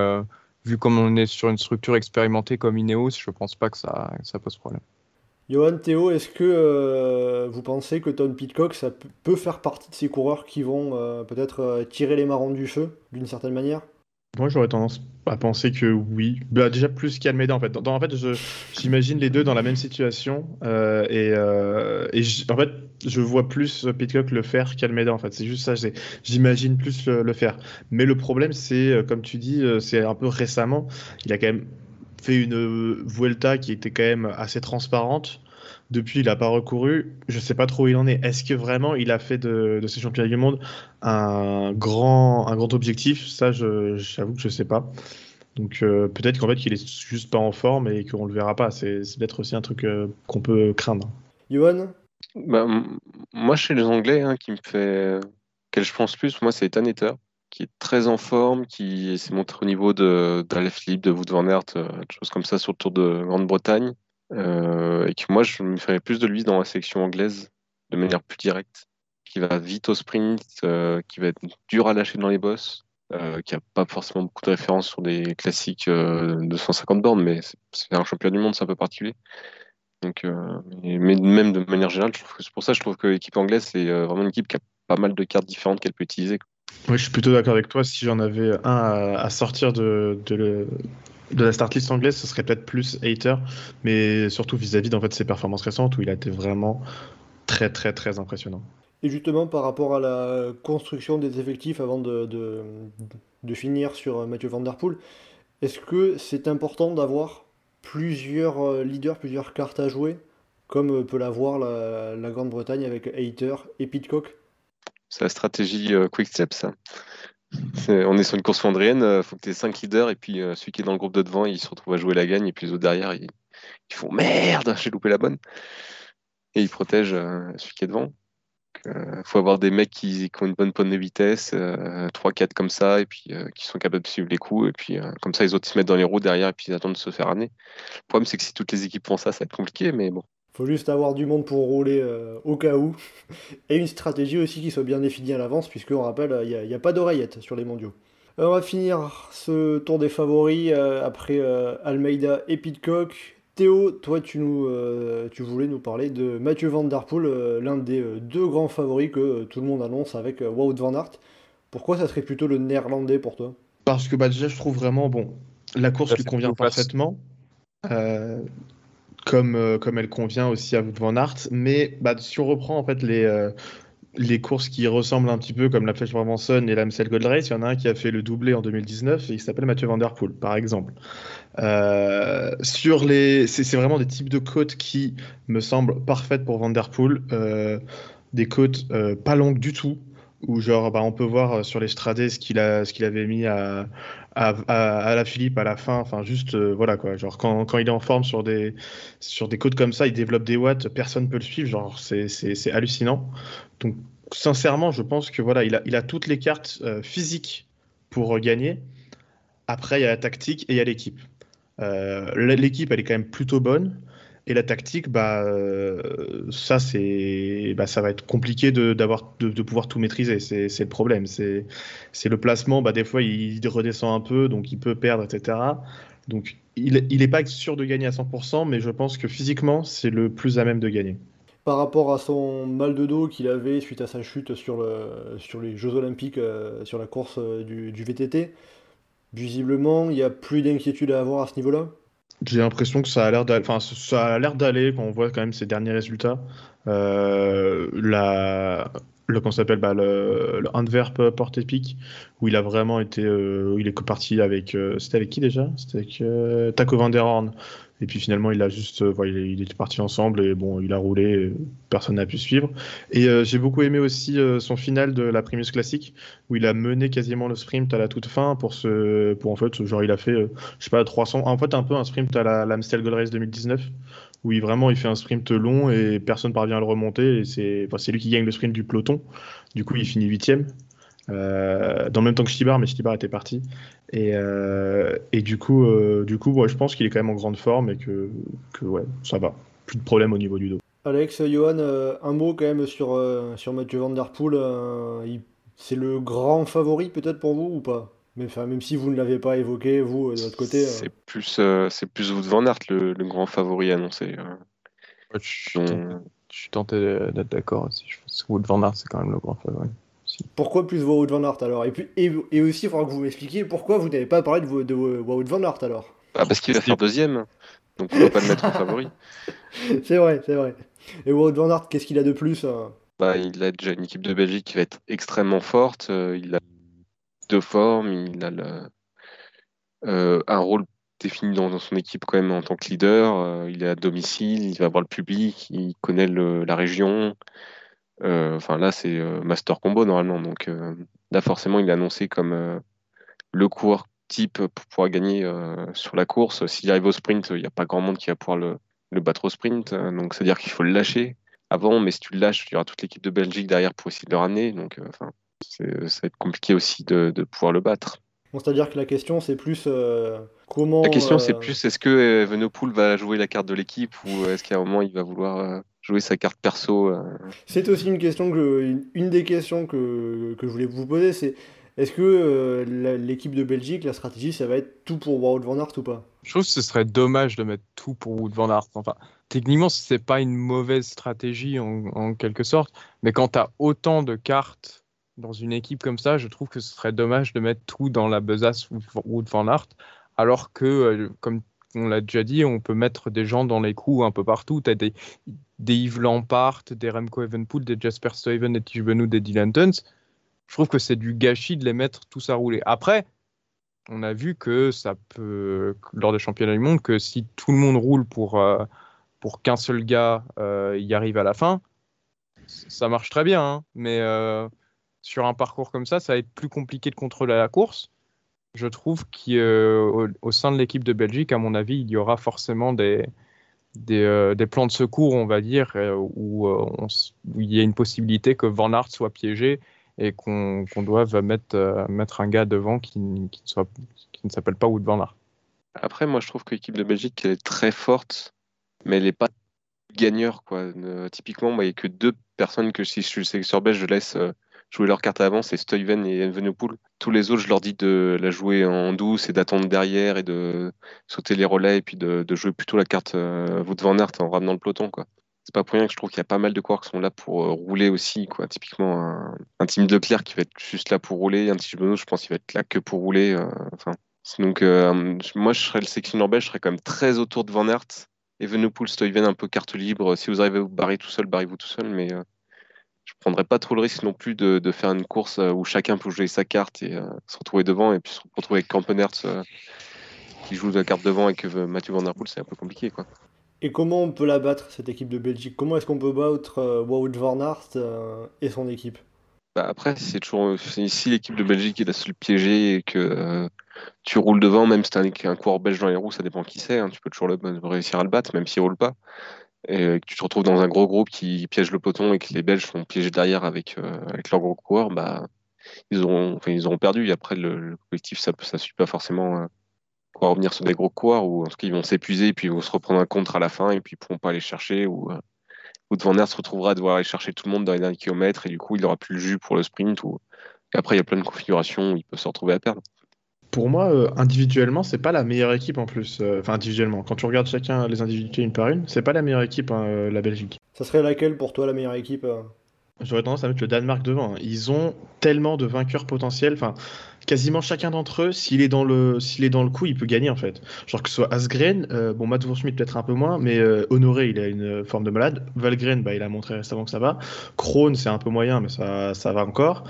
vu comme on est sur une structure expérimentée comme Ineos, je pense pas que ça, pose problème. Johan, Théo, est-ce que euh, vous pensez que Tom Pitcock, peut faire partie de ces coureurs qui vont euh, peut-être euh, tirer les marrons du feu, d'une certaine manière? Moi, j'aurais tendance à penser que oui. Bah, déjà plus qu'Almeida, en fait. en fait, j'imagine les deux dans la même situation. et, en fait, je vois plus Pitcock le faire qu'Almeida, en fait. C'est juste ça. J'imagine plus le, le, faire. Mais le problème, c'est, comme tu dis, c'est un peu récemment. Il a quand même fait une Vuelta qui était quand même assez transparente. Depuis, il n'a pas recouru. Je ne sais pas trop où il en est. Est-ce que vraiment il a fait de, de ces championnats du monde un grand, un grand objectif? Ça, j'avoue que je ne sais pas. Donc euh, peut-être qu'en fait qu'il est juste pas en forme et qu'on le verra pas. C'est peut-être aussi un truc euh, qu'on peut craindre. Johan bah, Moi, chez les Anglais, hein, qui me fait, quel je pense plus, moi, c'est Ethan qui est très en forme, qui s'est montré au niveau de Philippe, de Wout van Aert, euh, des choses comme ça sur le Tour de Grande-Bretagne. Euh, et que moi, je me ferais plus de lui dans la section anglaise de manière plus directe, qui va vite au sprint, euh, qui va être dur à lâcher dans les bosses, qui n'a pas forcément beaucoup de références sur des classiques de 150 bornes, mais c'est un champion du monde, c'est un peu particulier. Donc, mais même de manière générale, c'est pour ça que je trouve que l'équipe anglaise, c'est vraiment une équipe qui a pas mal de cartes différentes qu'elle peut utiliser. Oui, je suis plutôt d'accord avec toi. Si j'en avais un à, sortir de, de, la start list anglaise, ce serait peut-être plus Hater, mais surtout vis-à-vis -vis, fait, de ses performances récentes où il a été vraiment très, très, très impressionnant. Et justement, par rapport à la construction des effectifs avant de, de, finir sur Mathieu Van Der Poel, est-ce que c'est important d'avoir plusieurs euh, leaders, plusieurs cartes à jouer, comme peut l'avoir la, la Grande-Bretagne avec Hater et Pitcock? C'est la stratégie euh, Quick Step, ça. On est sur une course flandrienne, il euh, faut que tu aies 5 leaders, et puis euh, celui qui est dans le groupe de devant, il se retrouve à jouer la gagne, et puis les autres derrière, ils, font merde, j'ai loupé la bonne. Et ils protègent celui qui est devant. Il faut avoir des mecs qui, ont une bonne pointe de vitesse, 3-4 comme ça, et puis qui sont capables de suivre les coups, et puis comme ça, les autres se mettent dans les roues derrière, et puis ils attendent de se faire amener. Le problème, c'est que si toutes les équipes font ça, ça va être compliqué, mais bon faut juste avoir du monde pour rouler euh, au cas où. Et une stratégie aussi qui soit bien définie à l'avance, puisqu'on rappelle, il n'y a, pas d'oreillette sur les mondiaux. on va finir ce tour des favoris euh, après euh, Almeida et Pitcock. Théo, toi tu, nous, tu voulais nous parler de Mathieu Van Der Poel, l'un des deux grands favoris que tout le monde annonce avec Wout Van Aert. Pourquoi ça serait plutôt le néerlandais pour toi? Parce que bah, déjà je trouve vraiment, bon, la course lui convient parfaitement euh, comme elle convient aussi à van Aert. Mais bah, si on reprend en fait les, euh, les courses qui ressemblent un petit peu comme la Flèche Brabanson et l'Amstel Gold Race, il y en a un qui a fait le doublé en 2019 et il s'appelle Mathieu Van Der Poel, par exemple. Euh, c'est vraiment des types de côtes qui me semblent parfaites pour Van Der Poel. des côtes pas longues du tout, où genre bah, on peut voir sur les stradés ce qu'il a ce qu'il avait mis à, à, la Philippe à la fin. Enfin, juste, euh, voilà quoi. Genre, quand, quand, il est en forme sur des, sur des côtes comme ça, il développe des watts, personne peut le suivre. Genre, c'est hallucinant. Donc, sincèrement, je pense que voilà, il a, il a toutes les cartes euh, physiques pour gagner. Après, il y a la tactique et il y a l'équipe. Euh, l'équipe, elle est quand même plutôt bonne. Et la tactique, bah, euh, ça, bah, ça va être compliqué de, d'avoir, de, pouvoir tout maîtriser. C'est, le problème. C'est, c'est le placement. Bah, des fois, il redescend un peu, donc il peut perdre, etc. Donc, il n'est pas sûr de gagner à 100%, mais je pense que physiquement, c'est le plus à même de gagner. Par rapport à son mal de dos qu'il avait suite à sa chute sur, le, sur les Jeux Olympiques, euh, sur la course euh, du, du VTT, visiblement, il n'y a plus d'inquiétude à avoir à ce niveau-là? J'ai l'impression que ça a l'air d'aller, enfin, ça a l'air d'aller quand on voit quand même ses derniers résultats. Euh, la, le qu'on s'appelle bah, le, le Antwerp Port où il a vraiment été, euh, il est parti avec, euh, c'était avec qui déjà? C'était avec Taco Van Der Horn. Et puis finalement, il a juste, euh, voilà, il, était parti ensemble et bon, il a roulé, personne n'a pu suivre. Et euh, j'ai beaucoup aimé aussi euh, son final de la Primus Classique où il a mené quasiment le sprint à la toute fin pour ce, pour en fait, genre il a fait, euh, je sais pas, 300, en fait un peu un sprint à la l'Amstel Gold Race 2019 où il vraiment il fait un sprint long et personne parvient à le remonter et c'est, enfin, c'est lui qui gagne le sprint du peloton. Du coup, il finit huitième. Euh, dans le même temps que Stibar, mais Stibar était parti. Et, euh, et du coup, euh, du coup ouais, je pense qu'il est quand même en grande forme et que, que ouais, ça va. Plus de problème au niveau du dos. Alex, Johan, euh, un mot quand même sur, euh, sur Mathieu Van Der Poel. euh, il- c'est le grand favori peut-être pour vous ou pas? Même, enfin, même si vous ne l'avez pas évoqué, vous, de votre côté. euh, C'est plus, euh, c'est plus Wout van Aert le, le grand favori annoncé. euh. Ouais, je, suis dont- tenté, je suis tenté d'être d'accord aussi. Je pense que Wout van Aert, c'est quand même le grand favori. Pourquoi plus Wout Van Aert alors? Et, puis, et, et aussi, il faudra que vous m'expliquiez pourquoi vous n'avez pas parlé de, de Wout Van Aert alors. Ah, parce qu'il va faire deuxième, donc on ne peut pas le mettre en favori. c'est vrai, c'est vrai. Et Wout Van Aert, qu'est-ce qu'il a de plus hein? Bah, il a déjà une équipe de Belgique qui va être extrêmement forte. euh, il a de forme, il a le- euh, un rôle défini dans, dans son équipe quand même en tant que leader. euh, il est à domicile, il va voir le public, il connaît le- la région. Euh, Enfin là, c'est euh, Master Combo normalement. Donc euh, là, forcément, il est annoncé comme le coureur type pour pouvoir gagner euh, sur la course. S'il arrive au sprint, il n'y a pas grand monde qui va pouvoir le, le battre au sprint. Donc c'est-à-dire qu'il faut le lâcher avant, mais si tu le lâches, il y aura toute l'équipe de Belgique derrière pour essayer de le ramener. Donc, enfin, ça va être compliqué aussi de, de pouvoir le battre. Bon, C'est-à-dire que la question, c'est plus euh, comment. La question, c'est plus est-ce que Evenepoel va jouer la carte de l'équipe ou est-ce qu'à un moment il va vouloir jouer sa carte perso euh, C'est aussi une question que une, des questions que, que je voulais vous poser, c'est est-ce que euh, l'équipe de Belgique, la stratégie, ça va être tout pour Wout Van Aert ou pas? Je trouve que ce serait dommage de mettre tout pour Wout van Aert. Enfin, techniquement, c'est pas une mauvaise stratégie en, en quelque sorte, mais quand tu as autant de cartes dans une équipe comme ça, je trouve que ce serait dommage de mettre tout dans la besace Wout- Wout van Aert, alors que, euh, comme on l'a déjà dit, on peut mettre des gens dans les coups un peu partout. Tu as des, des Yves Lampart, des Remco Evenpool, des Jasper Stuyven, des Tige Benoît, des Dylan Tuns. Je trouve que c'est du gâchis de les mettre tous à rouler. Après, on a vu que ça peut, lors des championnats du monde, que si tout le monde roule pour, euh, pour qu'un seul gars euh, y arrive à la fin, ça marche très bien. hein. mais euh, sur un parcours comme ça, ça va être plus compliqué de contrôler la course. Je trouve qu'au au sein de l'équipe de Belgique, à mon avis, il y aura forcément des, euh, plans de secours, on va dire, euh, où, euh, où il y a une possibilité que Van Aert soit piégé et qu'on doive mettre, un gars devant qui, ne, s'appelle pas Wout Van Aert. Après, moi, je trouve que l'équipe de Belgique elle est très forte, mais elle n'est pas gagneur. Typiquement, il n'y a que deux personnes que si je suis le sélectionneur belge, je laisse jouer leur carte à l'avance, c'est Stuyven et Evenepoel. Tous les autres, je leur dis de la jouer en douce et d'attendre derrière et de sauter les relais et puis de, jouer plutôt la carte euh, Wout van en ramenant le peloton. Quoi. C'est pas pour rien que je trouve qu'il y a pas mal de coureurs qui sont là pour euh, rouler aussi. Quoi. Typiquement, un, team de Leclerc qui va être juste là pour rouler, un petit Benoît, je pense qu'il va être là que pour rouler. euh, Enfin, donc, euh, moi, je serais le sélectionneur belge, je serais quand même très autour de Van Aert. Evenepoel, Stuyven, un peu carte libre. Si vous arrivez à vous barrer tout seul, barrez-vous tout seul. Mais je prendrais pas trop le risque non plus de, de faire une course euh, où chacun peut jouer sa carte et euh, se retrouver devant. Et puis se retrouver avec Kampenertz euh, qui joue la carte devant et que Mathieu Van Der Poel, c'est un peu compliqué. quoi. Et comment on peut la battre, cette équipe de Belgique? Comment est-ce qu'on peut battre euh, Wout Van Aert euh, et son équipe? Bah, après, c'est toujours si si l'équipe de Belgique est la seule piégée et que euh, tu roules devant, même si t'as un, un coureur belge dans les roues, ça dépend qui c'est. hein, tu peux toujours le, réussir à le battre, même s'il roule pas. Et que tu te retrouves dans un gros groupe qui piège le peloton et que les Belges sont piégés derrière avec, euh, avec leurs gros coureurs, bah, ils auront, enfin, ils auront perdu. Et après, le, le collectif, ça ne suit pas forcément euh, pour revenir sur des gros coureurs, ou en tout cas, ils vont s'épuiser et puis ils vont se reprendre un contre à la fin et puis ils pourront pas aller chercher. Ou, euh, Van se retrouvera à devoir aller chercher tout le monde dans les derniers kilomètres et du coup, il n'aura plus le jus pour le sprint. Ou... Après, il y a plein de configurations où il peut se retrouver à perdre. Pour moi, euh, individuellement, c'est pas la meilleure équipe en plus. Euh, Enfin, individuellement. Quand tu regardes chacun les individualités une par une, c'est pas la meilleure équipe, hein, euh, la Belgique. Ça serait laquelle pour toi la meilleure équipe euh J'aurais tendance à mettre le Danemark devant. hein. Ils ont tellement de vainqueurs potentiels. Enfin, quasiment chacun d'entre eux, s'il est dans le, s'il est dans le coup, il peut gagner en fait. Genre que ce soit Asgren, euh, bon, Matt Schmidt peut-être un peu moins, mais euh, Honoré, il a une forme de malade. Valgren, bah, il a montré récemment que ça va. Krohn, c'est un peu moyen, mais ça, ça va encore.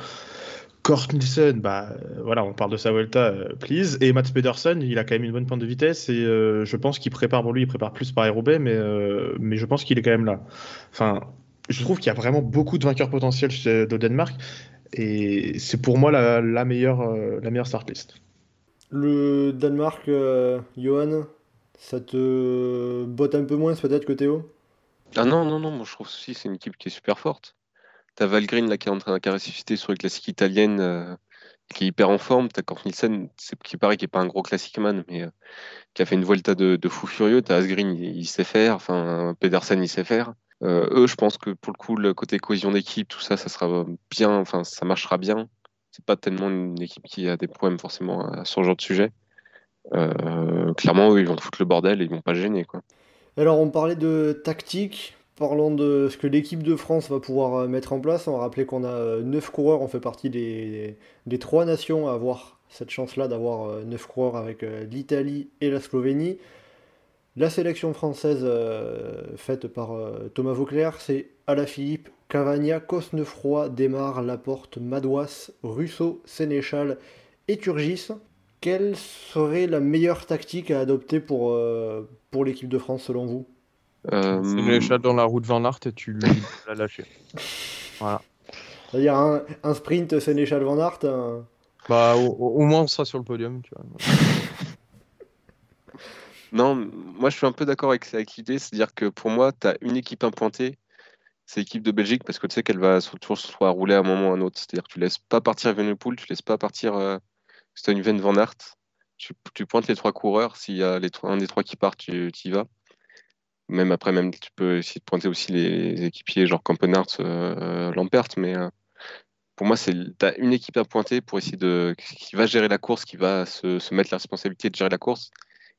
Kort Nielsen, bah voilà, on parle de sa Vuelta, please. Et Mats Pedersen, il a quand même une bonne pointe de vitesse et je pense qu'il prépare pour lui, il prépare plus par aérobé, mais, mais je pense qu'il est quand même là. Enfin, je trouve qu'il y a vraiment beaucoup de vainqueurs potentiels de Danemark et c'est pour moi la, la meilleure, la meilleure start list. Le Danemark, Johan, ça te botte un peu moins peut-être que Théo? Ah non, non, non, moi je trouve aussi c'est une équipe qui est super forte. T'as Valgren là qui est en train de ressusciter sur les classiques italiennes, euh, qui est hyper en forme. T'as Kort Nielsen, qui paraît qui est pas un gros classique man, mais euh, qui a fait une Vuelta de, fou furieux. T'as Asgreen, il, sait faire. Enfin, Pedersen, il sait faire. Euh, eux, je pense que pour le coup, le côté cohésion d'équipe, tout ça, ça sera bien. Enfin, ça marchera bien. C'est pas tellement une équipe qui a des problèmes forcément à ce genre de sujet. clairement, eux, ils vont foutre le bordel et ils vont pas gêner, quoi. Alors, on parlait de tactique. Parlons de ce que l'équipe de France va pouvoir euh, mettre en place. On va rappeler qu'on a 9 euh, coureurs, on fait partie des, des 3 nations à avoir cette chance-là d'avoir 9 euh, coureurs avec l'Italie et la Slovénie. La sélection française faite par Thomas Vauclair, c'est Alaphilippe, Cavagna, Cosnefroy, Desmar, Laporte, Madouas, Russo, Sénéchal et Turgis. Quelle serait la meilleure tactique à adopter pour l'équipe de France selon vous? Euh... C'est dans la route Van Aert et tu l'as lâché. Voilà. C'est-à-dire un, un, sprint Sénéchal Van Aert Bah, au, moins on sera sur le podium. Tu vois. non, moi je suis un peu d'accord avec, avec l'idée, c'est-à-dire que pour moi, tu as une équipe impointée, c'est l'équipe de Belgique, parce que tu sais qu'elle va toujours soit rouler à un moment ou à un autre. C'est-à-dire que tu laisses pas partir Venepool, tu laisses pas partir euh, Stuyven Van Aert. Tu, tu, pointes les trois coureurs, s'il y a les trois, un des trois qui part, tu, tu y vas même après, même tu peux essayer de pointer aussi les, équipiers genre Campenart, euh, Lampert, mais euh, pour moi, c'est as une équipe à pointer pour essayer de qui va gérer la course, qui va se, se mettre la responsabilité de gérer la course,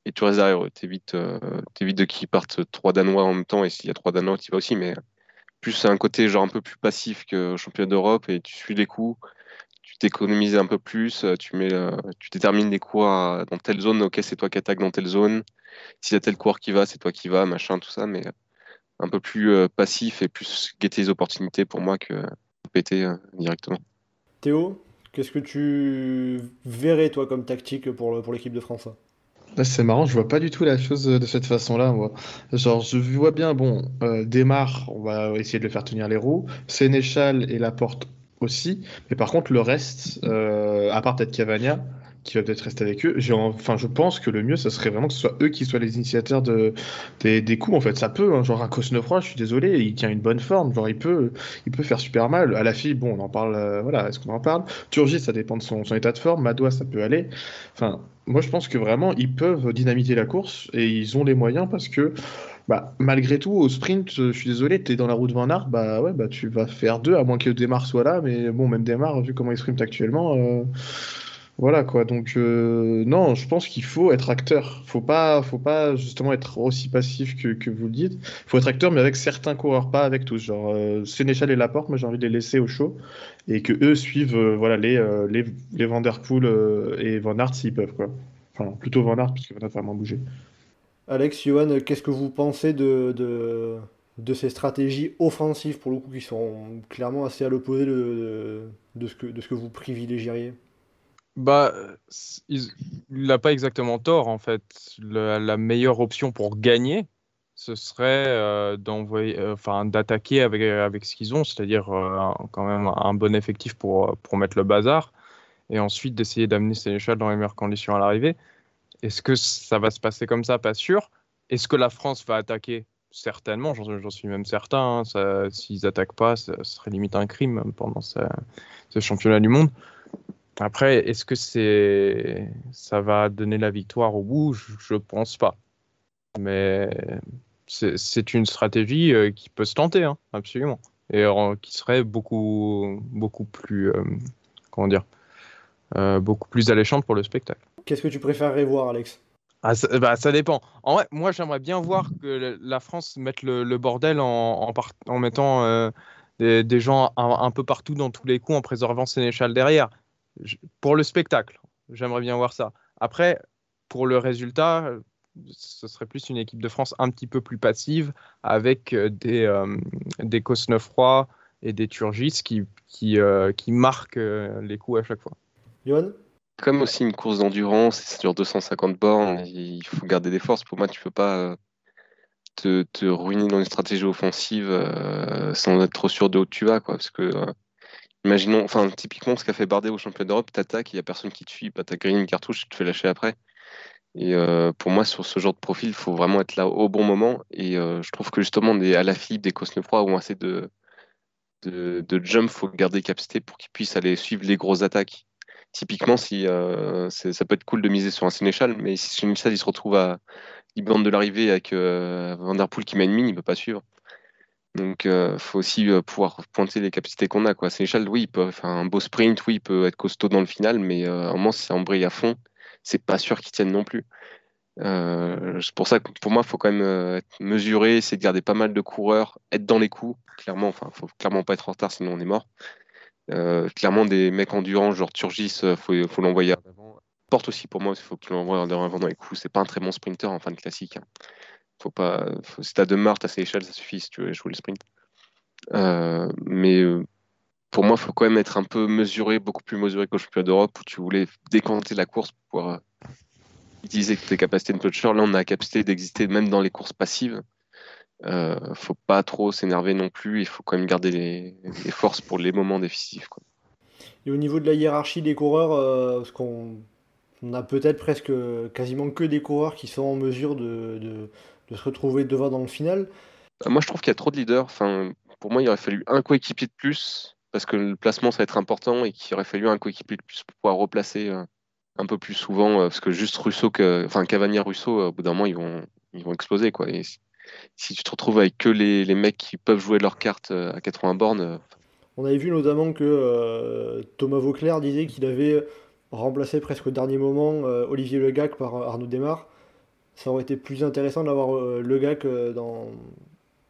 et tu restes derrière. T'évites euh, de qu'ils partent trois Danois en même temps, et s'il y a trois Danois, tu vas aussi, mais plus c'est un côté genre un peu plus passif que championnat d'Europe, et tu suis les coups, tu t'économises un peu plus, tu mets, tu détermines les coups dans telle zone, ok, c'est toi qui attaques dans telle zone s'il y a tel coureur qui va, c'est toi qui va, machin, tout ça, mais euh, un peu plus euh, passif et plus guetter les opportunités pour moi que péter euh, directement. Théo, qu'est-ce que tu verrais toi comme tactique pour, pour l'équipe de France? C'est marrant, je vois pas du tout la chose de cette façon-là. Moi. Genre, je vois bien, bon, euh, démarre, on va essayer de le faire tenir les roues. Sénéchal et Laporte aussi. Mais par contre, le reste, à part peut-être Cavagna, qui va peut-être rester avec eux. Enfin, je pense que le mieux, ce serait vraiment que ce soit eux qui soient les initiateurs de, des, coups. En fait, ça peut. Hein, genre un Cosnefroy, je suis désolé, il tient une bonne forme. Genre, il peut, il peut faire super mal. À la fille, bon, on en parle. Euh, voilà, est-ce qu'on en parle? Turgis, ça dépend de son, état de forme. Madois, ça peut aller. Enfin, moi, je pense que vraiment, ils peuvent dynamiter la course et ils ont les moyens parce que. Bah, malgré tout, au sprint, je suis désolé, tu es dans la route Van Aert, bah ouais, bah tu vas faire deux, à moins que Demar soit là, mais bon, même Demar, vu comment il sprint actuellement, euh, voilà quoi, donc euh, non, je pense qu'il faut être acteur. Faut pas, faut pas justement être aussi passif que, vous le dites. Faut être acteur, mais avec certains coureurs, pas avec tous. Genre euh, Sénéchal et Laporte, moi j'ai envie de les laisser au chaud et que eux suivent euh, voilà les les, les Van Der Poel et Van Aert s'ils peuvent quoi. Enfin plutôt Van Aert parce que Van Aert va vraiment bouger. Alex, Johan, qu'est-ce que vous pensez de, de, de, ces stratégies offensives pour le coup qui sont clairement assez à l'opposé de, de, ce que, de ce que vous privilégieriez? Bah, il n'a pas exactement tort en fait. la meilleure option pour gagner, ce serait euh, d'envoyer, euh, d'attaquer avec, avec ce qu'ils ont, c'est-à-dire euh, quand même un bon effectif pour, pour mettre le bazar, et ensuite d'essayer d'amener Sénéchal dans les meilleures conditions à l'arrivée. Est-ce que ça va se passer comme ça? Pas sûr. Est-ce que la France va attaquer? Certainement, j'en suis même certain. Hein. S'ils n'attaquent pas, ce serait limite un crime pendant ce, championnat du monde. Après, est-ce que ça va donner la victoire au bout? Je ne pense pas. Mais c'est une stratégie euh, qui peut se tenter, hein, absolument. Et qui serait beaucoup, beaucoup plus, euh, comment dire, euh, beaucoup plus alléchante pour le spectacle. Qu'est-ce que tu préférerais voir, Alex? Ah, ça, bah, ça, dépend. En vrai, moi, j'aimerais bien voir que la France mette le, bordel en, en, mettant des, des, gens un, un, peu partout dans tous les coups en préservant Sénéchal derrière pour le spectacle, j'aimerais bien voir ça. Après, pour le résultat, ce serait plus une équipe de France un petit peu plus passive, avec euh, des, euh, des Cosnefroy et des Turgis qui, qui, qui marquent les coups à chaque fois. Johan? Comme aussi une course d'endurance, c'est sur 250 bornes, il faut garder des forces. Pour moi, tu peux pas te, te, ruiner dans une stratégie offensive sans être trop sûr de où tu vas, quoi. Parce que Imaginons, enfin, typiquement, ce qu'a fait Bardet au championnat d'Europe, t'attaques, il n'y a personne qui te suit, bah, t'as grillé une cartouche, tu te fais lâcher après. Et euh, pour moi, sur ce genre de profil, il faut vraiment être là au bon moment. Et euh, je trouve que justement, à la FIB, des Cosnefroy ont assez de, de, de jump, il faut garder capacité pour qu'ils puissent aller suivre les grosses attaques. Typiquement, euh, ça peut être cool de miser sur un Sénéchal, mais si Sénéchal il se retrouve à bande de l'arrivée avec Van Der Poel qui mine, il ne peut pas suivre. Donc, il euh, faut aussi euh, pouvoir pointer les capacités qu'on a. Sénéchal, oui, il peut faire un beau sprint, oui, il peut être costaud dans le final, mais euh, au moins, si ça embraye à fond, c'est pas sûr qu'il tienne non plus. c'est pour ça que pour moi, il faut quand même être mesuré, c'est de garder pas mal de coureurs, être dans les coups, clairement. Enfin, faut clairement pas être en retard, sinon on est mort. Clairement, des mecs endurants, genre Turgis, il faut, faut l'envoyer avant. Porte aussi pour moi, il faut que tu l'envoies avant dans les coups. C'est pas un très bon sprinter en fin de classique. Hein. Faut pas, si t'as deux marques à échelles, ça suffit si tu veux jouer le sprint. Euh, mais euh, pour moi, il faut quand même être un peu mesuré, beaucoup plus mesuré qu'au championnat d'Europe où tu voulais décanter la course pour pouvoir euh, utiliser tes capacités de puncher. Là, on a la capacité d'exister même dans les courses passives. Euh, faut pas trop s'énerver non plus. Il faut quand même garder les, forces pour les moments décisifs. Quoi. Et au niveau de la hiérarchie des coureurs, parce qu'on on a peut-être presque quasiment que des coureurs qui sont en mesure de de se retrouver devant dans le final bah, Moi, je trouve qu'il y a trop de leaders. Enfin, pour moi, il aurait fallu un coéquipier de plus parce que le placement, ça va être important et qu'il aurait fallu un coéquipier de plus pour pouvoir replacer euh, un peu plus souvent. Euh, parce que juste Russo, que, enfin Cavani, Russo, au bout d'un moment, ils vont, ils vont exploser. Quoi. Et si, tu te retrouves avec que les, les, mecs qui peuvent jouer leur carte euh, à 80 bornes. On avait vu notamment que Thomas Vauclair disait qu'il avait remplacé presque au dernier moment Olivier Legac par Arnaud Desmar ça aurait été plus intéressant d'avoir euh, le gars que dans,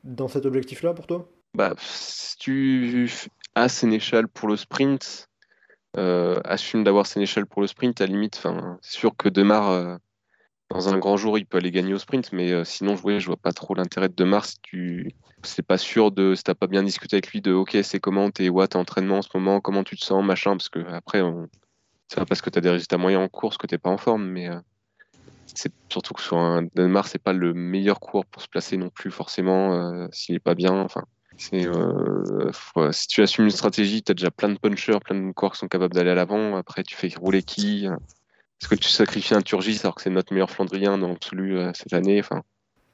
dans cet objectif-là pour toi? Bah, Si tu as Sénéchal pour le sprint, euh, assume d'avoir Sénéchal pour le sprint, à la limite, c'est sûr que Demar, euh, dans un grand jour, il peut aller gagner au sprint, mais sinon, je, je vois pas trop l'intérêt de Demar si tu c'est pas sûr de si t'as pas bien discuté avec lui de ok c'est comment t'es what entraînement en ce moment comment tu te sens machin parce que après c'est pas parce que tu as des résultats moyens en course que t'es pas en forme mais c'est surtout que sur un Danemark, c'est pas le meilleur cours pour se placer non plus forcément euh, s'il est pas bien. Enfin, euh, si tu assumes une stratégie, tu as déjà plein de punchers, plein de coureurs qui sont capables d'aller à l'avant. Après, tu fais rouler qui Est-ce que tu sacrifies un Turgis alors que c'est notre meilleur Flandrien dans l'absolu euh, cette année enfin...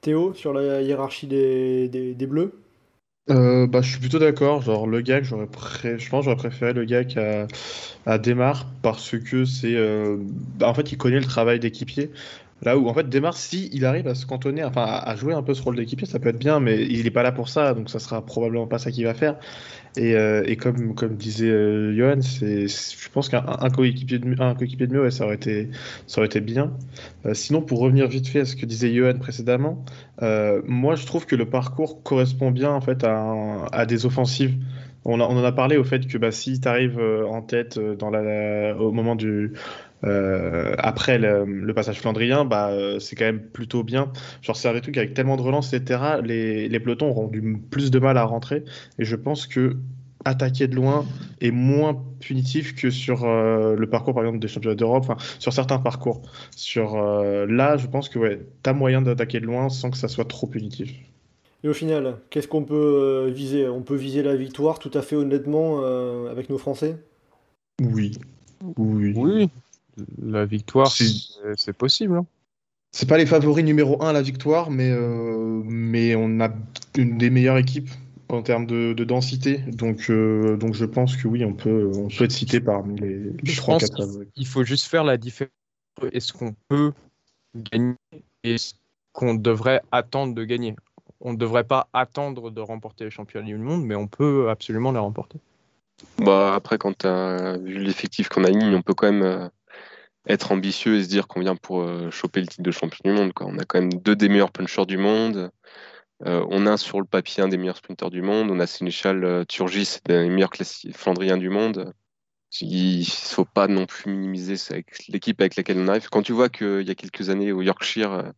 Théo, sur la hiérarchie des, des, Bleus? Bah, je suis plutôt d'accord. Genre, le gag, j'aurais je pense j'aurais préféré le gag à, à Demar parce que c'est. Bah, en fait, il connaît le travail d'équipier. Là où en fait Demar, si il arrive à se cantonner, enfin à jouer un peu ce rôle d'équipier, ça peut être bien, mais il n'est pas là pour ça, donc ça sera probablement pas ça qu'il va faire. Et, euh, comme, disait euh, Johan, je pense qu'un coéquipier de, un coéquipier de mieux, ça, aurait été, ça aurait été bien. Euh, sinon, pour revenir vite fait à ce que disait Johan précédemment, moi je trouve que le parcours correspond bien en fait à, des offensives. On, en a parlé au fait que bah, si tu arrives en tête au moment du, euh, après le, passage flandrien, bah, euh, c'est quand même plutôt bien. Genre, c'est un truc avec tellement de relance, etc. Les, les, pelotons auront du plus de mal à rentrer. Et je pense que attaquer de loin est moins punitif que sur euh, le parcours, par exemple, des championnats d'Europe, enfin, sur certains parcours. Sur là, je pense que ouais, tu as moyen d'attaquer de loin sans que ça soit trop punitif. Et au final, qu'est-ce qu'on peut viser? On peut viser la victoire tout à fait honnêtement avec nos Français? Oui. Oui. Oui, la victoire, c'est possible. Hein. C'est pas les favoris numéro 1 à la victoire, mais, euh, mais on a une des meilleures équipes en termes de, densité. Donc, euh, donc je pense que oui, on peut, on peut être cité parmi les, les 3-4 favoris. Il faut juste faire la différence est-ce qu'on peut gagner et ce qu'on devrait attendre de gagner. On ne devrait pas attendre de remporter les championnats du monde, mais on peut absolument les remporter. Bah après, quand tu as vu l'effectif qu'on a mis, on peut quand même euh, être ambitieux et se dire qu'on vient pour euh, choper le titre de champion du monde. Quoi. On a quand même deux des meilleurs punchers du monde. Euh, on a sur le papier un des meilleurs sprinters du monde. On a Sénéchal euh, Turgis, un des meilleurs flandriens du monde. Il ne faut pas non plus minimiser l'équipe avec laquelle on arrive. Quand tu vois qu'il y a quelques années au Yorkshire,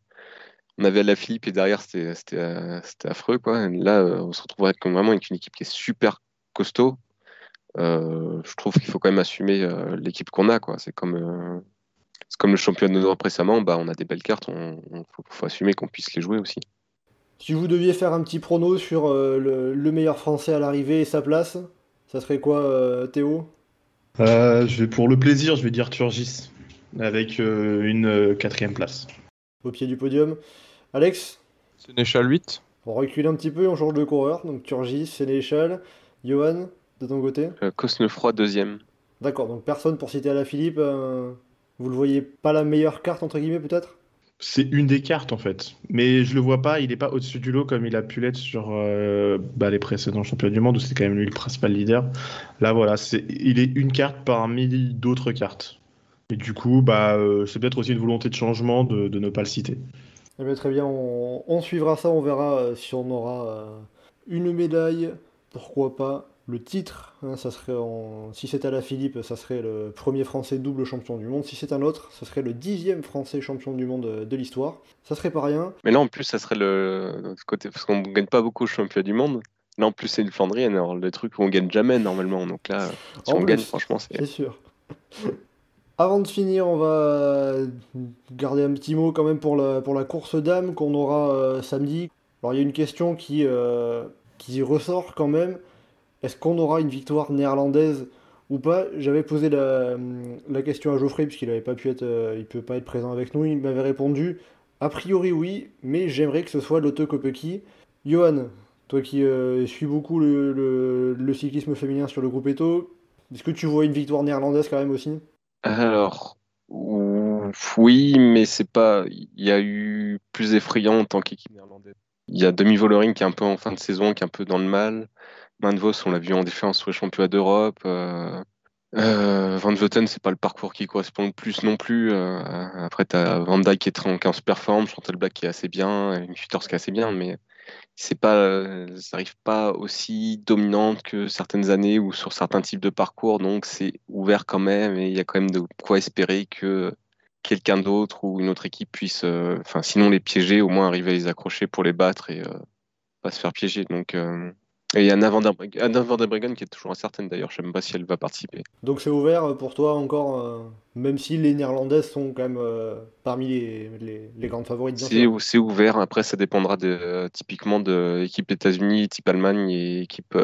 on avait la Philippe et derrière c'était affreux. Quoi. Là, on se retrouve vraiment avec une équipe qui est super costaud. je trouve qu'il faut quand même assumer l'équipe qu'on a. C'est comme, comme le championnat de Nord récemment, bah, on a des belles cartes, il faut, assumer qu'on puisse les jouer aussi. Si vous deviez faire un petit prono sur le, le, meilleur français à l'arrivée et sa place, ça serait quoi, Théo? Je vais pour le plaisir, je vais dire Turgis avec euh, une euh, quatrième place. Au pied du podium. Alex? Sénéchal 8. On recule un petit peu, on change de coureur. Donc Turgis, Sénéchal. Johan, de ton côté? Euh, Cosnefroy, deuxième. D'accord, donc personne pour citer à la Philippe. Vous le voyez pas la meilleure carte, entre guillemets, peut-être? C'est une des cartes en fait, mais je le vois pas. Il est pas au-dessus du lot comme il a pu l'être sur bah, les précédents championnats du monde où c'est quand même lui le principal leader. Là voilà, c'est il est une carte parmi d'autres cartes. Et du coup, bah, euh, c'est peut-être aussi une volonté de changement de, ne pas le citer. Eh bien, très bien, on, suivra ça, on verra euh, si on aura euh, une médaille, pourquoi pas. Le titre, hein, ça serait si c'est à la Philippe, ça serait le premier Français double champion du monde. Si c'est un autre, ça serait le dixième Français champion du monde de l'histoire. Ça serait pas rien. Mais là, en plus, ça serait le côté parce qu'on gagne pas beaucoup au championnat du monde. Là, en plus, c'est une Flandrienne, alors le truc on gagne jamais normalement. Donc là, si on gagne, franchement, c'est. C'est sûr. Avant de finir, on va garder un petit mot quand même pour la, pour la course d'âme qu'on aura euh, samedi. Alors il y a une question qui, euh, qui ressort quand même. Est-ce qu'on aura une victoire néerlandaise ou pas? J'avais posé la, question à Geoffrey puisqu'il n'avait pas pu être, euh, il peut pas être présent avec nous. Il m'avait répondu a priori oui, mais j'aimerais que ce soit Lotte Kopecky. Johan, toi qui suis beaucoup le, le, cyclisme féminin sur le groupe Eto, est-ce que tu vois une victoire néerlandaise quand même aussi? Alors, oui, mais c'est pas. Il y a eu plus effrayant en tant qu'équipe néerlandaise. Il y a Demi Vollering qui est un peu en fin de saison, qui est un peu dans le mal. Van Vos, on l'a vu en défense sur les championnats d'Europe. Euh, euh, Van Vleuten, c'est pas le parcours qui correspond le plus non plus. Euh, après, tu as Van Dijk qui est en 15 performe, Chantal Black qui est assez bien, une qui est assez bien, mais c'est pas, ça n'arrive pas aussi dominante que certaines années ou sur certains types de parcours, donc c'est ouvert quand même et il y a quand même de quoi espérer que quelqu'un d'autre ou une autre équipe puisse, euh, enfin sinon les piéger, au moins arriver à les accrocher pour les battre et euh, pas se faire piéger. Donc euh, et il y a Anna Van der qui est toujours incertaine d'ailleurs, je ne sais même pas si elle va participer. Donc c'est ouvert pour toi encore, euh, même si les Néerlandaises sont quand même euh, parmi les, les, grandes favorites C'est ouvert, après ça dépendra de, euh, typiquement de l'équipe États-Unis, type Allemagne et équipe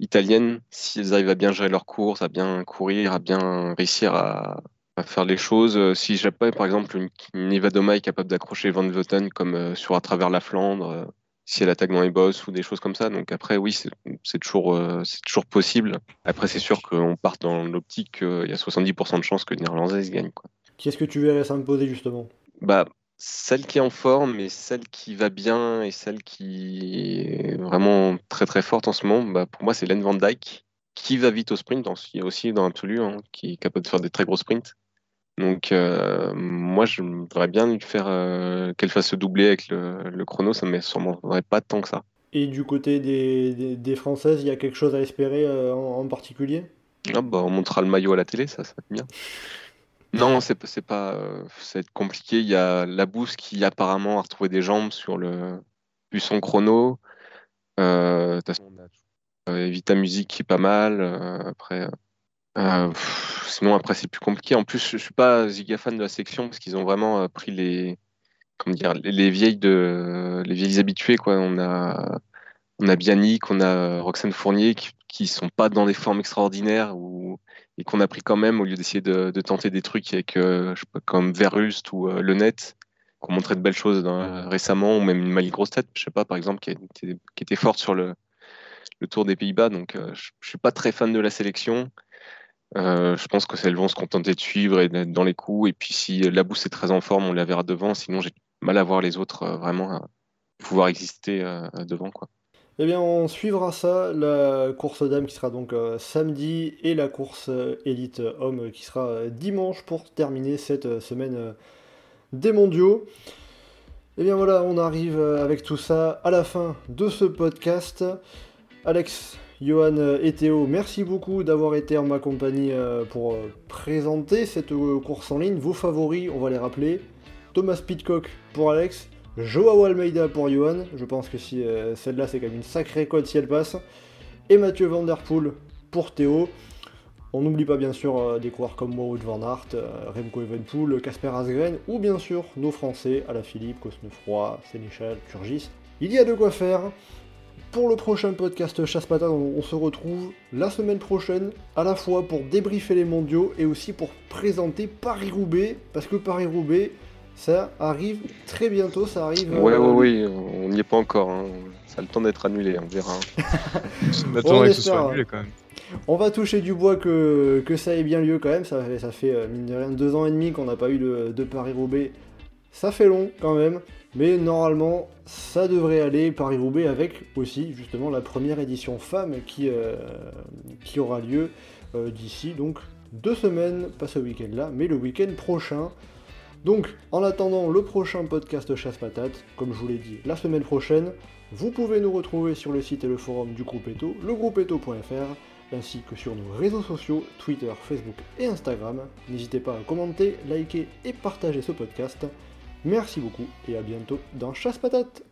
italienne, si elles arrivent à bien gérer leur course, à bien courir, à bien réussir à, faire les choses. Si Japon, par exemple, une, une Eva est capable d'accrocher Van Vleuten comme sur à travers la Flandre si elle attaque dans les boss ou des choses comme ça. Donc après, oui, c'est toujours, euh, c'est toujours possible. Après, c'est sûr qu'on part dans l'optique qu'il y a 70% de chances que les Néerlandaises gagnent. Qui est-ce que tu verrais s'imposer justement? Bah, Celle qui est en forme et celle qui va bien et celle qui est vraiment très très forte en ce moment, bah, pour moi, c'est Len Van Dyke qui va vite au sprint, aussi dans l'absolu, hein, qui est capable de faire des très gros sprints. Donc, euh, moi, je voudrais bien lui faire euh, qu'elle fasse se doubler avec le, chrono, ça ne me pas tant que ça. Et du côté des, Françaises, il y a quelque chose à espérer euh, en, particulier? Ah, bah, On montrera le maillot à la télé, ça, ça va être bien. Non, c'est pas, ça va être compliqué. Il y a Labousse qui apparemment a retrouvé des jambes sur le son chrono. Euh, on a Vita Music qui est pas mal. après, euh, sinon, après, c'est plus compliqué. En plus, je, suis pas giga fan de la section parce qu'ils ont vraiment euh, pris les, comment dire, les, vieilles de, les vieilles habituées, quoi. On a, on a Bianic, on a Roxane Fournier qui, qui sont pas dans des formes extraordinaires ou, et qu'on a pris quand même au lieu d'essayer de, tenter des trucs avec, euh, je sais pas, comme Verust ou Le Net, qui ont montré de belles choses récemment, ou même une Mali Grosse Tête, je sais pas, par exemple, qui, était, qui était forte sur le, le Tour des Pays-Bas. Donc, je, je suis pas très fan de la sélection. Euh, je pense que elles vont se contenter de suivre et d'être dans les coups. Et puis si la bouse est très en forme, on la verra devant. Sinon, j'ai mal à voir les autres euh, vraiment pouvoir exister euh, devant. Quoi. Eh bien, on suivra ça, la course dame qui sera donc samedi et la course élite homme qui sera dimanche pour terminer cette semaine des mondiaux. Et eh bien voilà, on arrive avec tout ça à la fin de ce podcast. Alex, Johan et Théo, merci beaucoup d'avoir été en ma compagnie euh, pour euh, présenter cette euh, course en ligne. Vos favoris, on va les rappeler. Thomas Pitcock pour Alex, Joao Almeida pour Johan. Je pense que si celle-là, c'est quand même une sacrée cote si elle passe. et Mathieu Van pour Théo. On n'oublie pas bien sûr euh, des coureurs comme Wout Van euh, Remco Evenpool, Casper Asgren ou bien sûr nos Français, Philippe, Cosnefroy, Sénéchal, Turgis. Il y a de quoi faire. Pour le prochain podcast Chasse Patate, on, se retrouve la semaine prochaine, à la fois pour débriefer les mondiaux et aussi pour présenter Paris-Roubaix, parce que Paris-Roubaix, ça arrive très bientôt, ça arrive. Ouais, euh, oui, on n'y est pas encore. Hein. Ça a le temps d'être annulé, on verra. on, que ce soit annulé quand même. On va toucher du bois que, que ça ait bien lieu quand même. Ça, ça fait, euh, mine de rien, deux ans et demi qu'on n'a pas eu de, de Paris-Roubaix. Ça fait long quand même. Mais normalement, ça devrait aller Paris-Roubaix avec aussi justement la première édition femme qui, euh, qui aura lieu d'ici donc deux semaines, pas ce week-end là, mais le week-end prochain. Donc, en attendant le prochain podcast Chasse Patate, comme je vous l'ai dit la semaine prochaine, vous pouvez nous retrouver sur le site et le forum du groupe Eto, legroupeeto.fr, ainsi que sur nos réseaux sociaux, Twitter, Facebook et Instagram. N'hésitez pas à commenter, liker et partager ce podcast. Merci beaucoup et à bientôt dans Chasse Patate